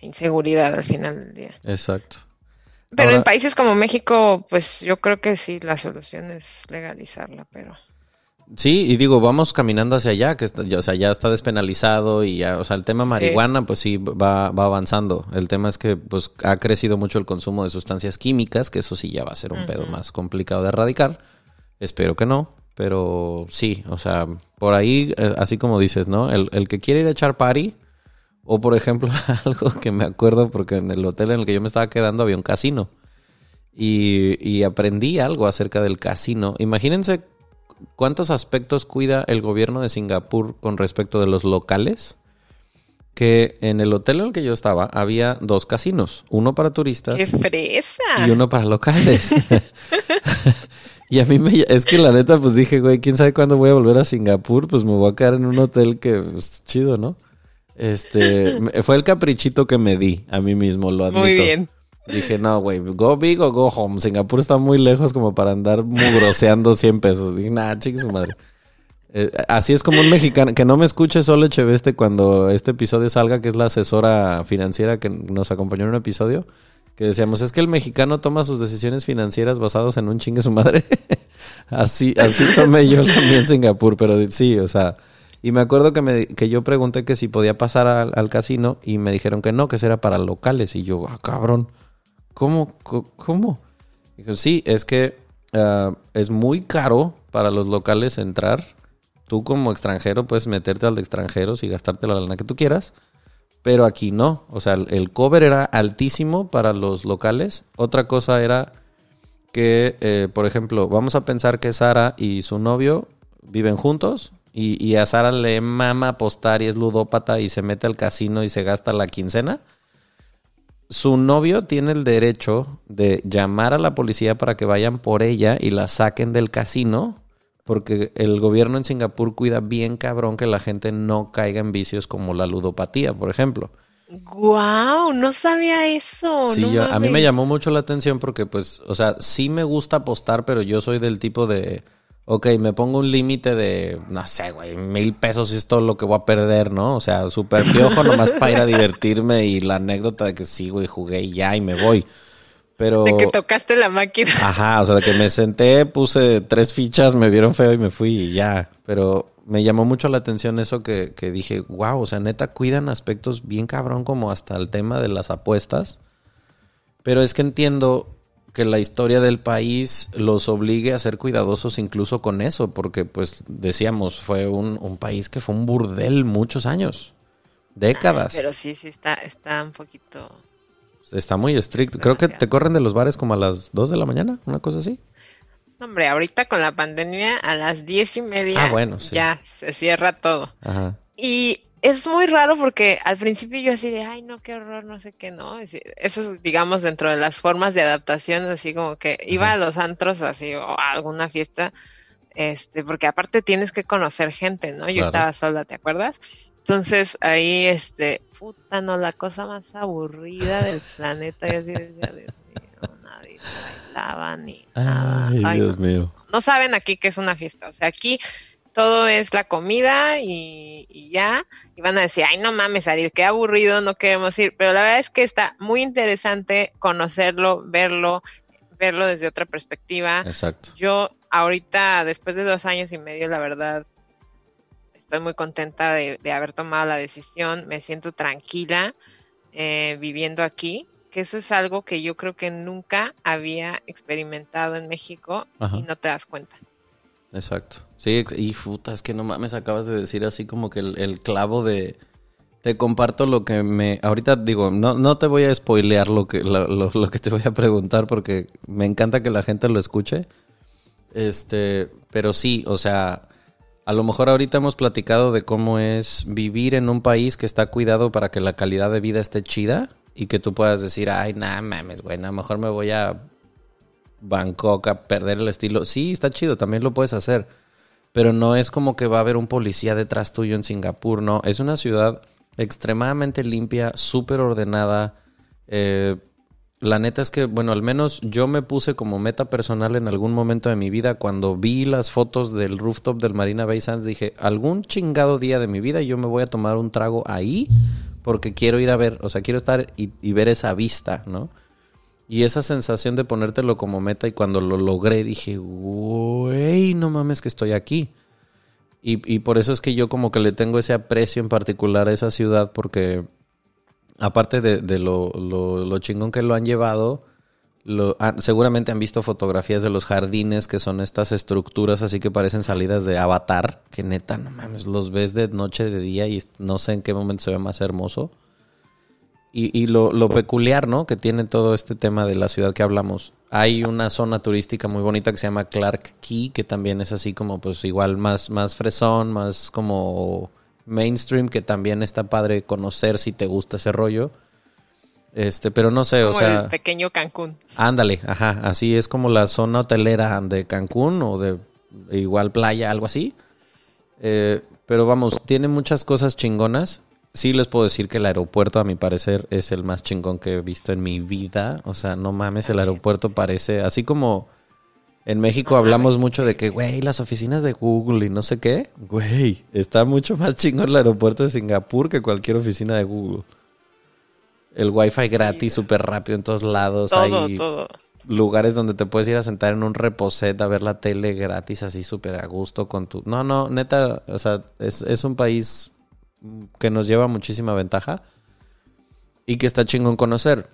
inseguridad al final del día. Exacto. Pero Ahora- en países como México, pues yo creo que sí, la solución es legalizarla, pero Sí, y digo, vamos caminando hacia allá, que está, o sea, ya está despenalizado y ya, o sea, el tema marihuana, pues sí, va, va avanzando. El tema es que, pues, ha crecido mucho el consumo de sustancias químicas, que eso sí ya va a ser un pedo más complicado de erradicar. Espero que no, pero sí, o sea, por ahí, eh, así como dices, ¿no? El, el que quiere ir a echar party, o por ejemplo, algo que me acuerdo, porque en el hotel en el que yo me estaba quedando había un casino. Y, y aprendí algo acerca del casino. Imagínense cuántos aspectos cuida el gobierno de Singapur con respecto de los locales. Que en el hotel en el que yo estaba había dos casinos, uno para turistas ¡qué fresa! y uno para locales. y a mí me... Es que la neta, pues dije, güey, ¿quién sabe cuándo voy a volver a Singapur? Pues me voy a quedar en un hotel que es chido, ¿no? Este, fue el caprichito que me di a mí mismo, lo admito. Muy bien. Dije, no, güey, go big o go home. Singapur está muy lejos como para andar mugroseando 100 pesos. Dije, nah, chique su madre. Eh, así es como un mexicano, que no me escuche solo Echeveste cuando este episodio salga, que es la asesora financiera que nos acompañó en un episodio, que decíamos, es que el mexicano toma sus decisiones financieras basados en un chingue su madre. así, así tomé yo en Singapur, pero sí, o sea, y me acuerdo que, me, que yo pregunté que si podía pasar al, casino y me dijeron que no, que era para locales. Y yo, ah, cabrón, ¿cómo? ¿Cómo? Dijo, sí, es que ah, es muy caro para los locales entrar. Tú como extranjero puedes meterte al de extranjeros y gastarte la lana que tú quieras. Pero aquí no. O sea, el, cover era altísimo para los locales. Otra cosa era que, eh, por ejemplo, vamos a pensar que Sara y su novio viven juntos y, y a Sara le mama apostar y es ludópata y se mete al casino y se gasta la quincena. Su novio tiene el derecho de llamar a la policía para que vayan por ella y la saquen del casino, porque el gobierno en Singapur cuida bien cabrón que la gente no caiga en vicios como la ludopatía, por ejemplo. ¡Guau! No sabía eso. Sí, no yo- a mí me llamó mucho la atención porque, pues, o sea, sí me gusta apostar, pero yo soy del tipo de, ok, me pongo un límite de, no sé, güey, mil pesos es todo lo que voy a perder, ¿no? O sea, súper piojo nomás para ir a divertirme y la anécdota de que sí, güey, jugué y ya y me voy. Pero... De que tocaste la máquina. Ajá, o sea, de que me senté, puse tres fichas, me vieron feo y me fui y ya. Pero me llamó mucho la atención eso que, que dije, wow, o sea, neta, cuidan aspectos bien cabrón como hasta el tema de las apuestas. Pero es que entiendo que la historia del país los obligue a ser cuidadosos incluso con eso, porque pues decíamos, fue un, un país que fue un burdel muchos años, décadas. Pero sí, sí, está, está un poquito. Está muy estricto. Creo que te corren de los bares como a las 2 de la mañana, una cosa así. Hombre, ahorita con la pandemia a las diez y media Ah, bueno, sí. ya se cierra todo. Ajá. Y es muy raro porque al principio yo así de, ay, no, qué horror, no sé qué, ¿no? Eso es, digamos, dentro de las formas de adaptación, así como que iba Ajá. a los antros así o a alguna fiesta, este, porque aparte tienes que conocer gente, ¿no? Yo Claro. estaba sola, ¿te acuerdas? Entonces ahí, este, puta, no, la cosa más aburrida del planeta, y así decía, Dios mío, nadie bailaba ni nada. Ay, Ay, Dios no mío. no saben aquí que es una fiesta. O sea, aquí todo es la comida y, y ya. Y van a decir, ay, no mames, Ariel, qué aburrido, no queremos ir. Pero la verdad es que está muy interesante conocerlo, verlo, verlo desde otra perspectiva. Exacto. Yo ahorita, después de dos años y medio, la verdad, estoy muy contenta de, de haber tomado la decisión. Me siento tranquila eh, viviendo aquí, que eso es algo que yo creo que nunca había experimentado en México Ajá. y no te das cuenta. Exacto. Sí, y puta, es que no mames, acabas de decir así como que el, el clavo de... Te comparto lo que me... Ahorita digo, no, no te voy a spoilear lo que, lo, lo- lo que te voy a preguntar porque me encanta que la gente lo escuche. Este, pero sí, o sea, a lo mejor ahorita hemos platicado de cómo es vivir en un país que está cuidado para que la calidad de vida esté chida y que tú puedas decir, ay, nah, mames, güey, a lo mejor me voy a Bangkok a perder el estilo. Sí, está chido, también lo puedes hacer. Pero no es como que va a haber un policía detrás tuyo en Singapur, no. Es una ciudad extremadamente limpia, súper ordenada. Eh, la neta es que, bueno, al menos yo me puse como meta personal en algún momento de mi vida. Cuando vi las fotos del rooftop del Marina Bay Sands, dije, algún chingado día de mi vida yo me voy a tomar un trago ahí porque quiero ir a ver, o sea, quiero estar y, ver esa vista, ¿no? Y esa sensación de ponértelo como meta y cuando lo logré dije, güey, no mames que estoy aquí. Y, y, por eso es que yo como que le tengo ese aprecio en particular a esa ciudad porque aparte de, de lo, lo, chingón que lo han llevado, ah, seguramente han visto fotografías de los jardines que son estas estructuras así que parecen salidas de avatar, que neta, no mames, los ves de noche, de día y no sé en qué momento se ve más hermoso. Y, y lo, lo, peculiar, ¿no? Que tiene todo este tema de la ciudad que hablamos. Hay una zona turística muy bonita que se llama Clark Key, que también es así como, pues igual más, más fresón, más como mainstream, que también está padre conocer si te gusta ese rollo. Este, pero no sé, como o sea. El pequeño Cancún. Ándale, ajá. Así es como la zona hotelera de Cancún o de igual playa, algo así. Eh, pero vamos, tiene muchas cosas chingonas sí les puedo decir que el aeropuerto, a mi parecer, es el más chingón que he visto en mi vida. O sea, no mames, el aeropuerto parece, así como en México hablamos mucho de que, güey, las oficinas de Google y no sé qué. Güey, está mucho más chingón el aeropuerto de Singapur que cualquier oficina de Google. El wifi gratis, súper rápido en todos lados. Todo, Hay todo. lugares donde te puedes ir a sentar en un reposet a ver la tele gratis, así súper a gusto con tu... No, no, neta, o sea, es, es un país que nos lleva muchísima ventaja y que está chingón conocer.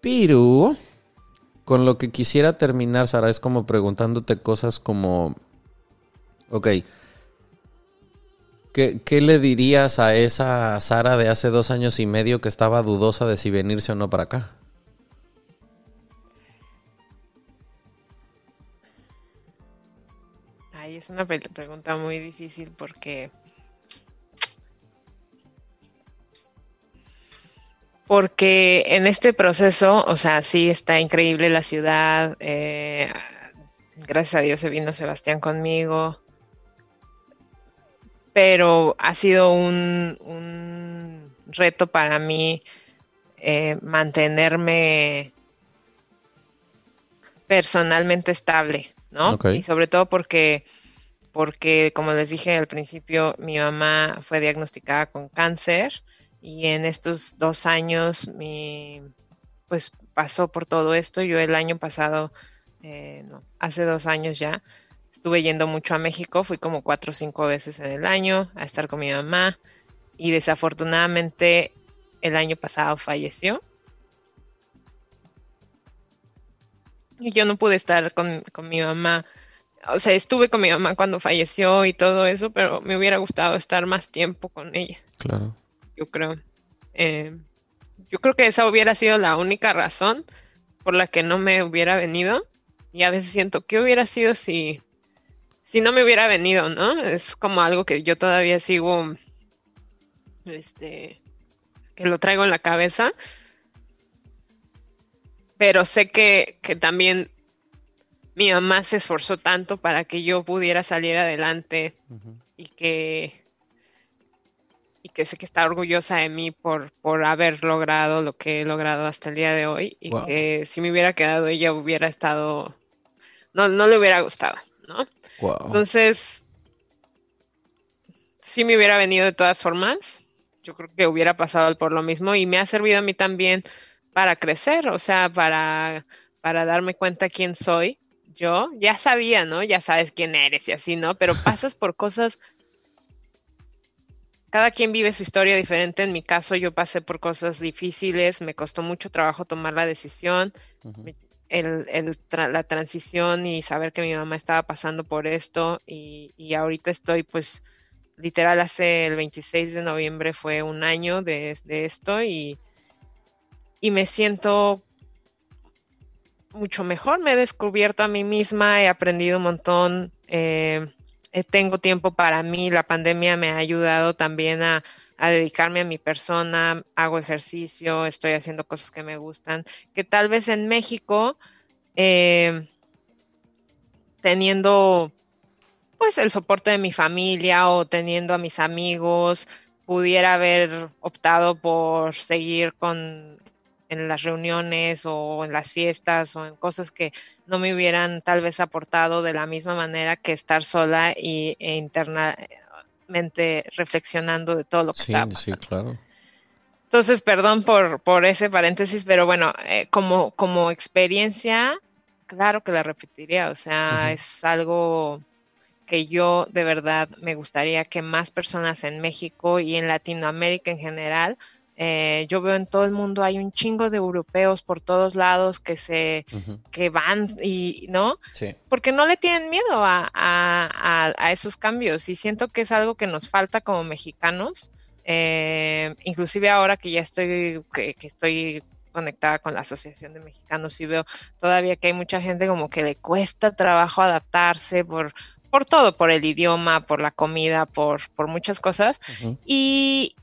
Pero con lo que quisiera terminar, Sara, es como preguntándote cosas como, ok, ¿qué, ¿qué, le dirías a esa Sara de hace dos años y medio que estaba dudosa de si venirse o no para acá? Ay, es una pregunta muy difícil porque porque en este proceso, o sea, sí está increíble la ciudad. Eh, gracias a Dios se vino Sebastián conmigo. Pero ha sido un, un reto para mí eh, mantenerme personalmente estable, ¿no? Okay. Y sobre todo porque, porque, como les dije al principio, mi mamá fue diagnosticada con cáncer y en estos dos años mi pues pasó por todo esto. Yo el año pasado eh, no hace dos años ya estuve yendo mucho a México. Fui como cuatro o cinco veces en el año a estar con mi mamá y desafortunadamente el año pasado falleció. Y yo no pude estar con, con mi mamá. O sea, estuve con mi mamá cuando falleció y todo eso, pero me hubiera gustado estar más tiempo con ella. Claro yo creo. Eh, yo creo que esa hubiera sido la única razón por la que no me hubiera venido. Y a veces siento que hubiera sido si, si no me hubiera venido, ¿no? Es como algo que yo todavía sigo, este, que lo traigo en la cabeza. Pero sé que, que también mi mamá se esforzó tanto para que yo pudiera salir adelante uh -huh. y que y que sé que está orgullosa de mí por, por haber logrado lo que he logrado hasta el día de hoy y wow. que si me hubiera quedado ella hubiera estado, no, no le hubiera gustado, ¿no? Wow. Entonces, si me hubiera venido de todas formas, yo creo que hubiera pasado por lo mismo y me ha servido a mí también para crecer, o sea, para, para darme cuenta quién soy. Yo ya sabía, ¿no? Ya sabes quién eres y así, ¿no? Pero pasas por cosas cada quien vive su historia diferente. En mi caso, yo pasé por cosas difíciles, me costó mucho trabajo tomar la decisión, uh -huh. el, el tra la transición y saber que mi mamá estaba pasando por esto. Y, y, ahorita estoy, pues, literal, hace el 26 de noviembre fue un año de, de esto y, y me siento mucho mejor. Me he descubierto a mí misma, he aprendido un montón. Eh, tengo tiempo para mí, la pandemia me ha ayudado también a, a, dedicarme a mi persona, hago ejercicio, estoy haciendo cosas que me gustan, que tal vez en México, eh, teniendo pues el soporte de mi familia o teniendo a mis amigos, pudiera haber optado por seguir con en las reuniones o en las fiestas o en cosas que no me hubieran tal vez aportado de la misma manera que estar sola y, e internamente reflexionando de todo lo que sí, estaba pasando. Sí, claro. Entonces, perdón por, por ese paréntesis, pero bueno, eh, como, como experiencia, claro que la repetiría, o sea, es algo que yo de verdad me gustaría que más personas en México y en Latinoamérica en general, eh, yo veo en todo el mundo hay un chingo de europeos por todos lados que se que van y no sí. porque no le tienen miedo a, a, a, esos cambios y siento que es algo que nos falta como mexicanos eh, inclusive ahora que ya estoy que, que estoy conectada con la Asociación de Mexicanos y veo todavía que hay mucha gente como que le cuesta trabajo adaptarse por por todo, por el idioma, por la comida, por, por muchas cosas. y,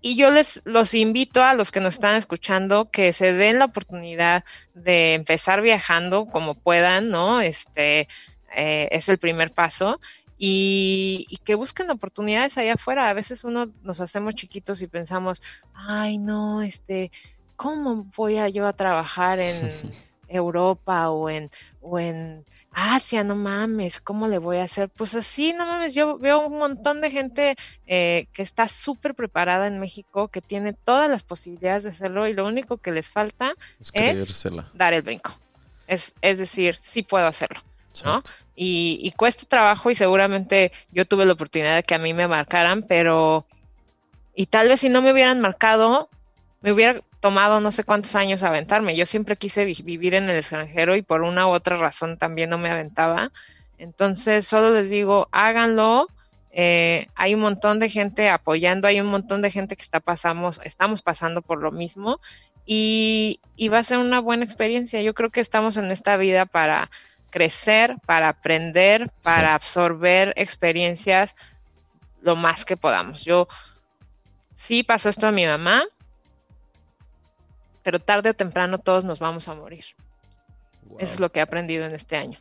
y yo les los invito a los que nos están escuchando que se den la oportunidad de empezar viajando como puedan, ¿no? Este eh, es el primer paso. Y, y, que busquen oportunidades allá afuera. A veces uno nos hacemos chiquitos y pensamos, ay, no, este, ¿cómo voy a yo a trabajar en Europa o en, o en Asia, no mames, ¿cómo le voy a hacer? Pues así, no mames, yo veo un montón de gente eh, que está súper preparada en México, que tiene todas las posibilidades de hacerlo y lo único que les falta es, dar el brinco. Es, es decir, sí puedo hacerlo, ¿no? Y, y cuesta trabajo y seguramente yo tuve la oportunidad de que a mí me marcaran, pero... Y tal vez si no me hubieran marcado, me hubiera tomado no sé cuántos años aventarme. Yo siempre quise vivir en el extranjero y por una u otra razón también no me aventaba. Entonces, solo les digo, háganlo. Eh, hay un montón de gente apoyando, hay un montón de gente que está pasamos, estamos pasando por lo mismo y, va a ser una buena experiencia. Yo creo que estamos en esta vida para crecer, para aprender, para absorber experiencias lo más que podamos. Yo sí pasó esto a mi mamá, pero tarde o temprano todos nos vamos a morir. Eso es lo que he aprendido en este año,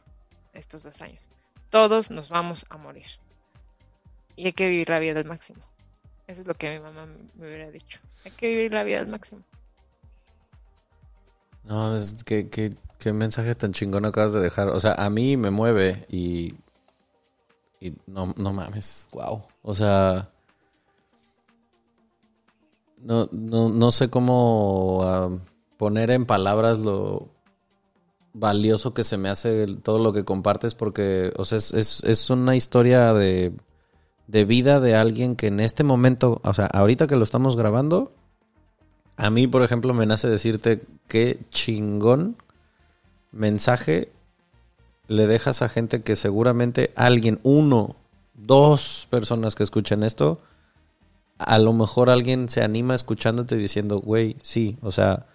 estos dos años. Todos nos vamos a morir. Y hay que vivir la vida al máximo. Eso es lo que mi mamá me hubiera dicho. Hay que vivir la vida al máximo. No, es que, qué mensaje tan chingón acabas de dejar. O sea, a mí me mueve y. Y no, no mames, wow. O sea, no, no, no sé cómo ah, poner en palabras lo valioso que se me hace todo lo que compartes porque, o sea, es, es, una historia de, de vida de alguien que en este momento, o sea, ahorita que lo estamos grabando, a mí, por ejemplo, me nace decirte qué chingón mensaje le dejas a gente que seguramente alguien, uno, dos personas que escuchen esto, a lo mejor alguien se anima escuchándote diciendo, güey, sí, o sea,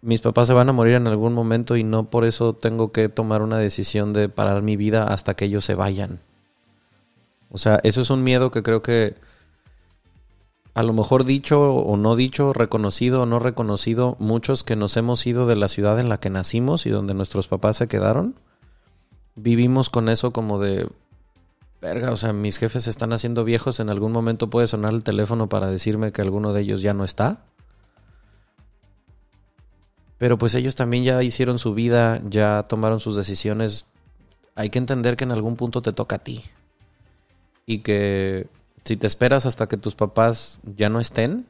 mis papás se van a morir en algún momento y no por eso tengo que tomar una decisión de parar mi vida hasta que ellos se vayan. O sea, eso es un miedo que creo que a lo mejor dicho o no dicho, reconocido o no reconocido, muchos que nos hemos ido de la ciudad en la que nacimos y donde nuestros papás se quedaron, vivimos con eso como de, verga, o sea, mis jefes se están haciendo viejos, en algún momento puede sonar el teléfono para decirme que alguno de ellos ya no está. Pero pues ellos también ya hicieron su vida, ya tomaron sus decisiones. Hay que entender que en algún punto te toca a ti. Y que si te esperas hasta que tus papás ya no estén,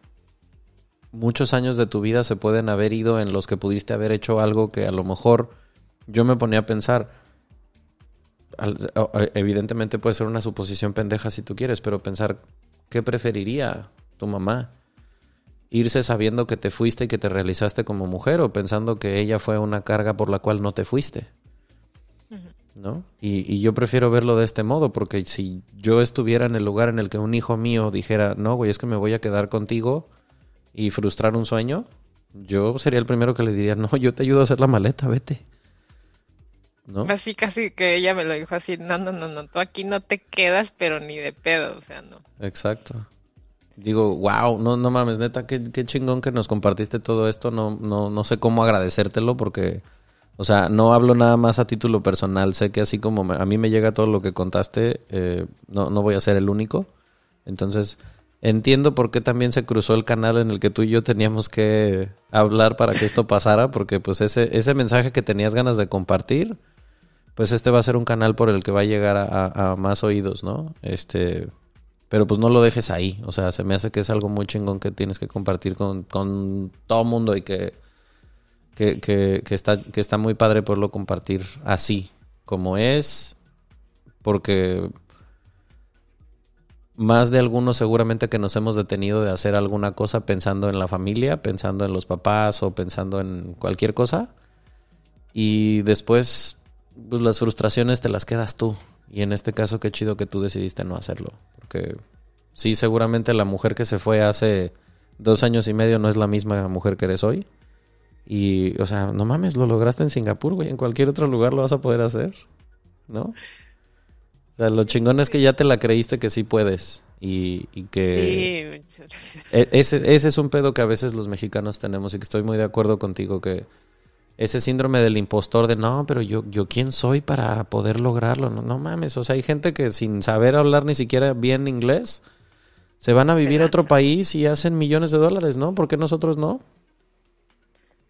muchos años de tu vida se pueden haber ido en los que pudiste haber hecho algo que a lo mejor yo me ponía a pensar, evidentemente puede ser una suposición pendeja si tú quieres, pero pensar, ¿qué preferiría tu mamá? ¿Irse sabiendo que te fuiste y que te realizaste como mujer o pensando que ella fue una carga por la cual no te fuiste? ¿No? Y, yo prefiero verlo de este modo, porque si yo estuviera en el lugar en el que un hijo mío dijera, no, güey, es que me voy a quedar contigo y frustrar un sueño, yo sería el primero que le diría, no, yo te ayudo a hacer la maleta, vete. Así casi que ella me lo dijo así, no, no, no, no, tú aquí no te quedas, pero ni de pedo, o sea, no. Exacto. Digo, wow, no, no mames, neta, qué, qué chingón que nos compartiste todo esto, no, no, no sé cómo agradecértelo porque, o sea, no hablo nada más a título personal, sé que así como a mí me llega todo lo que contaste, eh, no, no voy a ser el único, entonces entiendo por qué también se cruzó el canal en el que tú y yo teníamos que hablar para que esto pasara, porque pues ese, ese mensaje que tenías ganas de compartir, pues este va a ser un canal por el que va a llegar a, más oídos, ¿no? Este, pero pues no lo dejes ahí, o sea, se me hace que es algo muy chingón que tienes que compartir con, todo mundo y que, que, que, que, está, que está muy padre poderlo compartir así, como es, porque más de algunos seguramente que nos hemos detenido de hacer alguna cosa pensando en la familia, pensando en los papás o pensando en cualquier cosa. Y después, pues las frustraciones te las quedas tú. Y en este caso, qué chido que tú decidiste no hacerlo. Porque sí, seguramente la mujer que se fue hace dos años y medio no es la misma mujer que eres hoy. Y, o sea, no mames, lo lograste en Singapur, güey. En cualquier otro lugar lo vas a poder hacer, ¿no? O sea, lo chingón es que ya te la creíste que sí puedes. Y, que... Sí, e, ese, ese es un pedo que a veces los mexicanos tenemos y que estoy muy de acuerdo contigo que ese síndrome del impostor de no, pero yo, yo quién soy para poder lograrlo. No, no mames, o sea, hay gente que sin saber hablar ni siquiera bien inglés se van a vivir a otro país y hacen millones de dólares, ¿no? ¿Por qué nosotros no?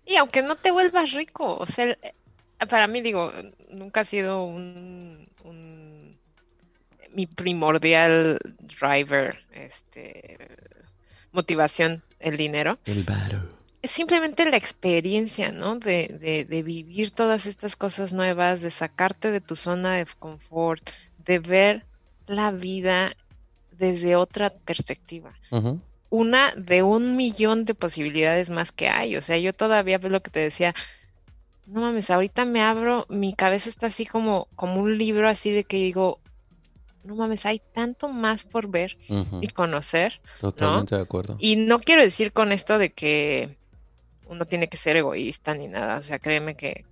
Y aunque no te vuelvas rico, o sea, para mí digo, nunca ha sido un mi primordial driver, este, motivación, el dinero. El simplemente la experiencia, ¿no? De, de, vivir todas estas cosas nuevas, de sacarte de tu zona de confort, de ver la vida desde otra perspectiva. Una de un millón de posibilidades más que hay. O sea, yo todavía, pues lo que te decía, no mames, ahorita me abro, mi cabeza está así como, como un libro así de que digo, no mames, hay tanto más por ver y conocer. Totalmente de acuerdo. Y no quiero decir con esto de que uno tiene que ser egoísta ni nada. O sea, créeme que,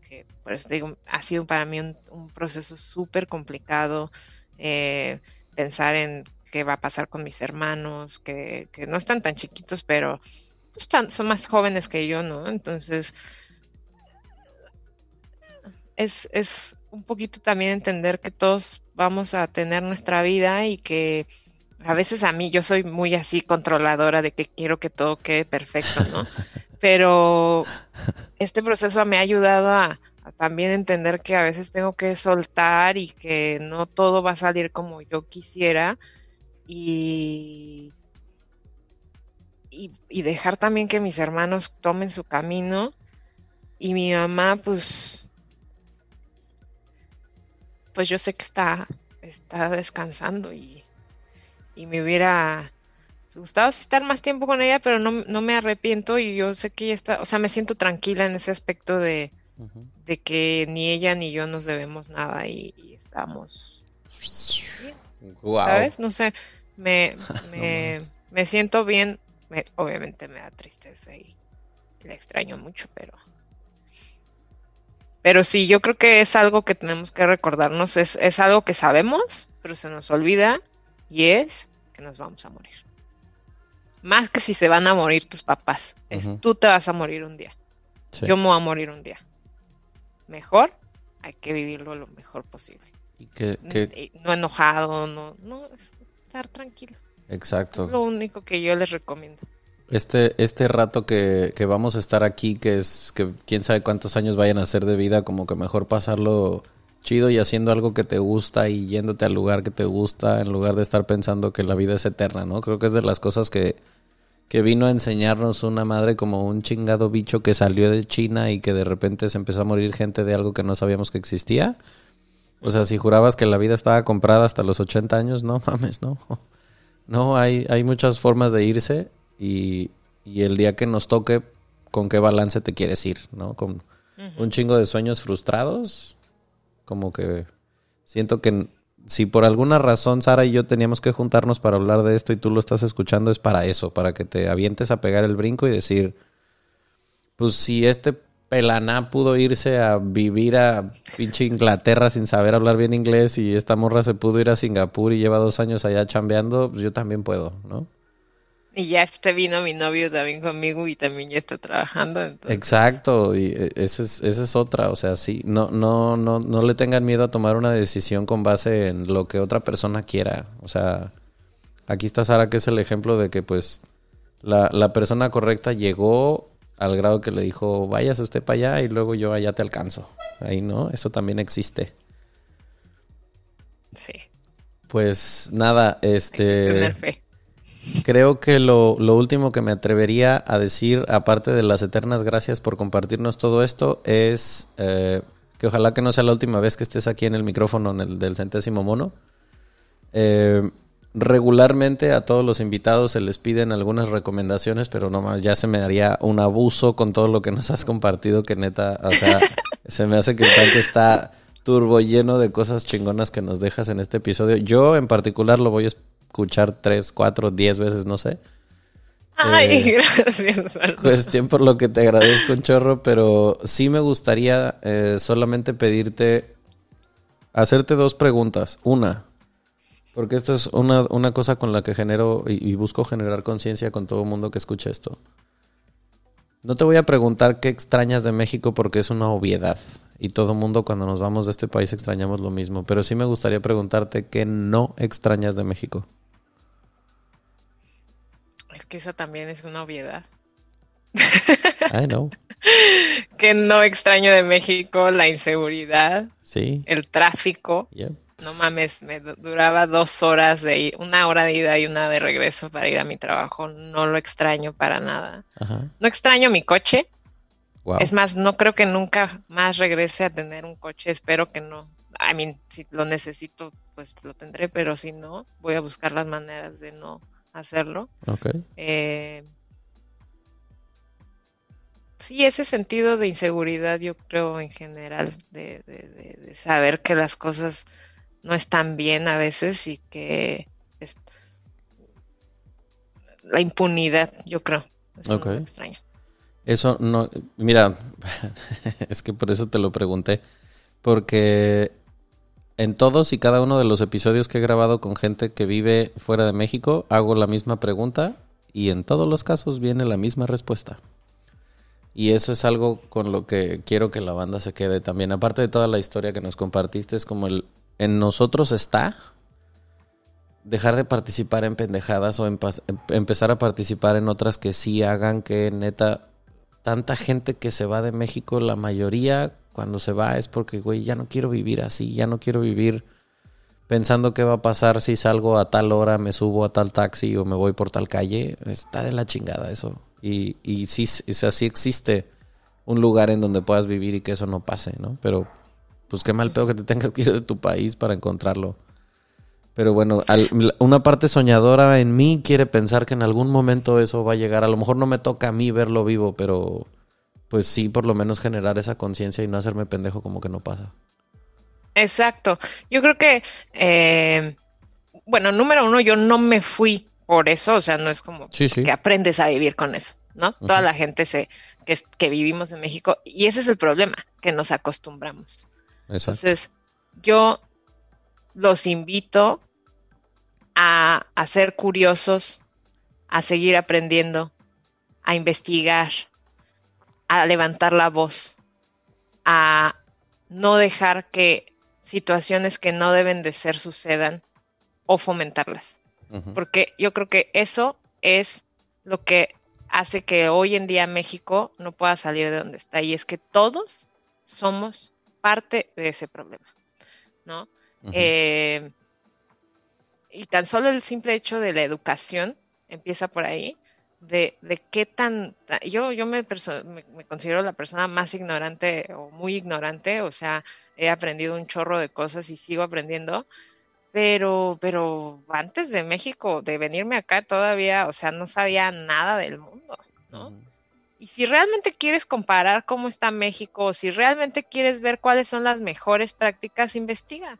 por eso digo, ha sido para mí un, proceso súper complicado eh, pensar en qué va a pasar con mis hermanos, que, no están tan chiquitos, pero están, son más jóvenes que yo, ¿no? Entonces, es, es un poquito también entender que todos vamos a tener nuestra vida y que a veces a mí yo soy muy así controladora de que quiero que todo quede perfecto, ¿no? Pero este proceso me ha ayudado a, también entender que a veces tengo que soltar y que no todo va a salir como yo quisiera y, y, y dejar también que mis hermanos tomen su camino y mi mamá pues pues yo sé que está, está descansando y, me hubiera gustado estar más tiempo con ella, pero no, me arrepiento y yo sé que ella está, o sea, me siento tranquila en ese aspecto de, de que ni ella ni yo nos debemos nada y, estamos... ¿Sabes? No sé, me, me, siento bien, obviamente me da tristeza y la extraño mucho, pero... Pero sí, yo creo que es algo que tenemos que recordarnos, es, es algo que sabemos, pero se nos olvida y es que nos vamos a morir. Más que si se van a morir tus papás, es tú te vas a morir un día. Yo me voy a morir un día. Mejor hay que vivirlo lo mejor posible. Y que, No enojado, no, no, estar tranquilo. Exacto. Es lo único que yo les recomiendo. Este, este rato que, que, vamos a estar aquí, que es que quién sabe cuántos años vayan a ser de vida, como que mejor pasarlo chido y haciendo algo que te gusta y yéndote al lugar que te gusta en lugar de estar pensando que la vida es eterna, ¿no? Creo que es de las cosas que, que vino a enseñarnos una madre como un chingado bicho que salió de China y que de repente se empezó a morir gente de algo que no sabíamos que existía. O sea, si jurabas que la vida estaba comprada hasta los 80 años, no mames, no. No, hay, hay muchas formas de irse y, el día que nos toque, con qué balance te quieres ir, ¿no? Con un chingo de sueños frustrados, como que siento que si por alguna razón Sara y yo teníamos que juntarnos para hablar de esto y tú lo estás escuchando, es para eso, para que te avientes a pegar el brinco y decir, pues si este pelaná pudo irse a vivir a pinche Inglaterra sin saber hablar bien inglés y esta morra se pudo ir a Singapur y lleva dos años allá chambeando, pues yo también puedo, ¿no? Y ya este vino mi novio también conmigo y también ya está trabajando. Exacto, y e, esa es, esa es otra, o sea, sí, no, no, no, no le tengan miedo a tomar una decisión con base en lo que otra persona quiera, o sea, aquí está Sara, que es el ejemplo de que pues la, la persona correcta llegó al grado que le dijo, váyase usted para allá y luego yo allá te alcanzo. Ahí no, eso también existe. Sí. Pues nada, este... Tener fe. Creo que lo, lo último que me atrevería a decir, aparte de las eternas gracias por compartirnos todo esto, es eh, que ojalá que no sea la última vez que estés aquí en el micrófono en el, del centésimo mono. Eh, regularmente a todos los invitados se les piden algunas recomendaciones, pero nomás ya se me daría un abuso con todo lo que nos has compartido, que neta, o sea, se me hace que el tanque está turbo lleno de cosas chingonas que nos dejas en este episodio. Yo en particular lo voy a escuchar tres, cuatro, diez veces, no sé. Ay, Eh, gracias. Aldo. Cuestión por lo que te agradezco un chorro, pero sí me gustaría eh, solamente pedirte, hacerte dos preguntas. Una, porque esto es una, una cosa con la que genero y, y busco generar conciencia con todo el mundo que escucha esto. No te voy a preguntar qué extrañas de México porque es una obviedad. Y todo mundo cuando nos vamos de este país extrañamos lo mismo. Pero sí me gustaría preguntarte qué no extrañas de México. Que esa también es una obviedad. I know. Que no extraño de México la inseguridad, Sí. el tráfico. Yep. No mames, me du- duraba dos horas de ir, una hora de ida y una de regreso para ir a mi trabajo. No lo extraño para nada. Ajá. No extraño mi coche. Wow. Es más, no creo que nunca más regrese a tener un coche. Espero que no. I mean, si lo necesito, pues lo tendré, pero si no, voy a buscar las maneras de no hacerlo. Eh, sí, ese sentido de inseguridad, yo creo en general, de, de- de- de saber que las cosas no están bien a veces y que es- la impunidad, yo creo, eso Ok. no me extraña. Eso no, mira, es que por eso te lo pregunté, porque en todos y cada uno de los episodios que he grabado con gente que vive fuera de México, hago la misma pregunta y en todos los casos viene la misma respuesta. Y eso es algo con lo que quiero que la banda se quede también. Aparte de toda la historia que nos compartiste, es como el en nosotros está dejar de participar en pendejadas o em- empezar a participar en otras que sí hagan que neta tanta gente que se va de México, la mayoría cuando se va es porque, güey, ya no quiero vivir así, ya no quiero vivir pensando qué va a pasar si salgo a tal hora, me subo a tal taxi o me voy por tal calle. Está de la chingada eso. Y, y sí, es así existe un lugar en donde puedas vivir y que eso no pase, ¿no? Pero, pues qué mal pedo que te tengas que ir de tu país para encontrarlo. Pero bueno, al- una parte soñadora en mí quiere pensar que en algún momento eso va a llegar. A lo mejor no me toca a mí verlo vivo, pero pues sí, por lo menos generar esa conciencia y no hacerme pendejo como que no pasa. Exacto. Yo creo que, eh, bueno, número uno, yo no me fui por eso, o sea, no es como Sí, sí. que aprendes a vivir con eso, ¿no? Toda la gente se, que, que vivimos en México, y ese es el problema, que nos acostumbramos. Exacto. Entonces, yo los invito a, a ser curiosos, a seguir aprendiendo, a investigar, a levantar la voz, a no dejar que situaciones que no deben de ser sucedan o fomentarlas. Porque yo creo que eso es lo que hace que hoy en día México no pueda salir de donde está. Y es que todos somos parte de ese problema, ¿no? Eh, y tan solo el simple hecho de la educación empieza por ahí, de, de qué tan... ta- Yo, yo me, me, me considero la persona más ignorante o muy ignorante, o sea, he aprendido un chorro de cosas y sigo aprendiendo, pero, pero antes de México, de venirme acá todavía, o sea, no sabía nada del mundo, ¿no? Y si realmente quieres comparar cómo está México, o si realmente quieres ver cuáles son las mejores prácticas, investiga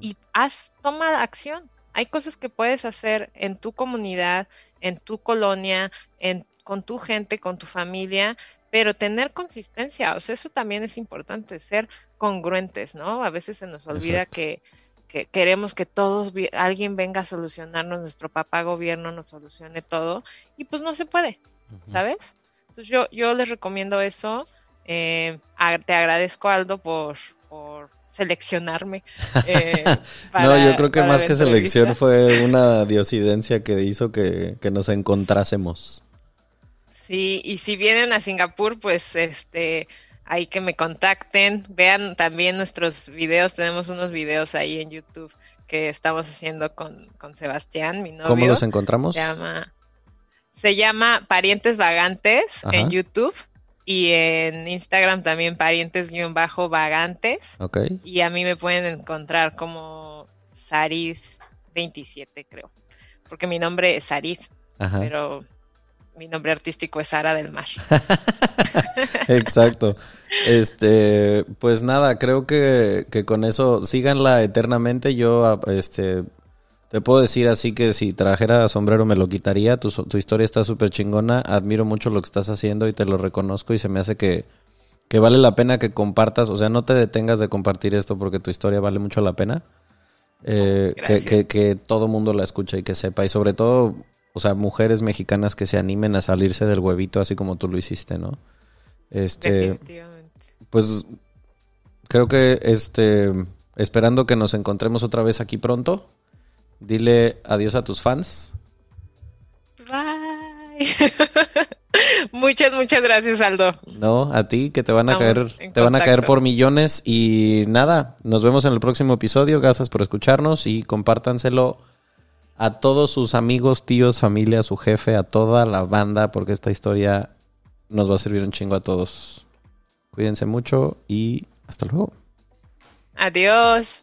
y haz, toma acción. Hay cosas que puedes hacer en tu comunidad, en tu colonia, en, con tu gente, con tu familia, pero tener consistencia, o sea, eso también es importante, ser congruentes, ¿no? A veces se nos olvida que, que queremos que todos, alguien venga a solucionarnos, nuestro papá gobierno nos solucione todo, y pues no se puede. ¿sabes? Entonces yo, yo les recomiendo eso. Eh, a- te agradezco, Aldo, por, por seleccionarme. Eh, no, yo creo que más que selección fue una diosidencia que hizo que, que, nos encontrásemos. Sí, y si vienen a Singapur, pues este, ahí que me contacten, vean también nuestros videos, tenemos unos videos ahí en YouTube que estamos haciendo con, con Sebastián, mi novio. ¿Cómo los encontramos? Se llama, se llama Parientes Vagantes en YouTube y en Instagram también parientes-vagantes. Ok. Y a mí me pueden encontrar como Sariz27, creo. Porque mi nombre es Sariz, pero mi nombre artístico es Sara del Mar. Exacto. Este, pues nada, creo que, que, con eso síganla eternamente. Yo este te puedo decir así que si trajera sombrero me lo quitaría. Tu, tu historia está súper chingona. Admiro mucho lo que estás haciendo y te lo reconozco y se me hace que, que vale la pena que compartas. O sea, no te detengas de compartir esto porque tu historia vale mucho la pena. Eh, que, que, que, todo mundo la escuche y que sepa. Y sobre todo, o sea, mujeres mexicanas que se animen a salirse del huevito así como tú lo hiciste, ¿no? Este, Definitivamente. Pues creo que este, esperando que nos encontremos otra vez aquí pronto. Dile adiós a tus fans. Bye. muchas, muchas gracias, Aldo. No, a ti que te van a caer, te van a caer por millones y nada, nos vemos en el próximo episodio. Gracias por escucharnos y compártanselo a todos sus amigos, tíos, familia, su jefe, a toda la banda, porque esta historia nos va a servir un chingo a todos. Cuídense mucho y hasta luego. Adiós.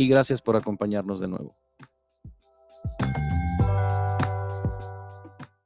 y gracias por acompañarnos de nuevo.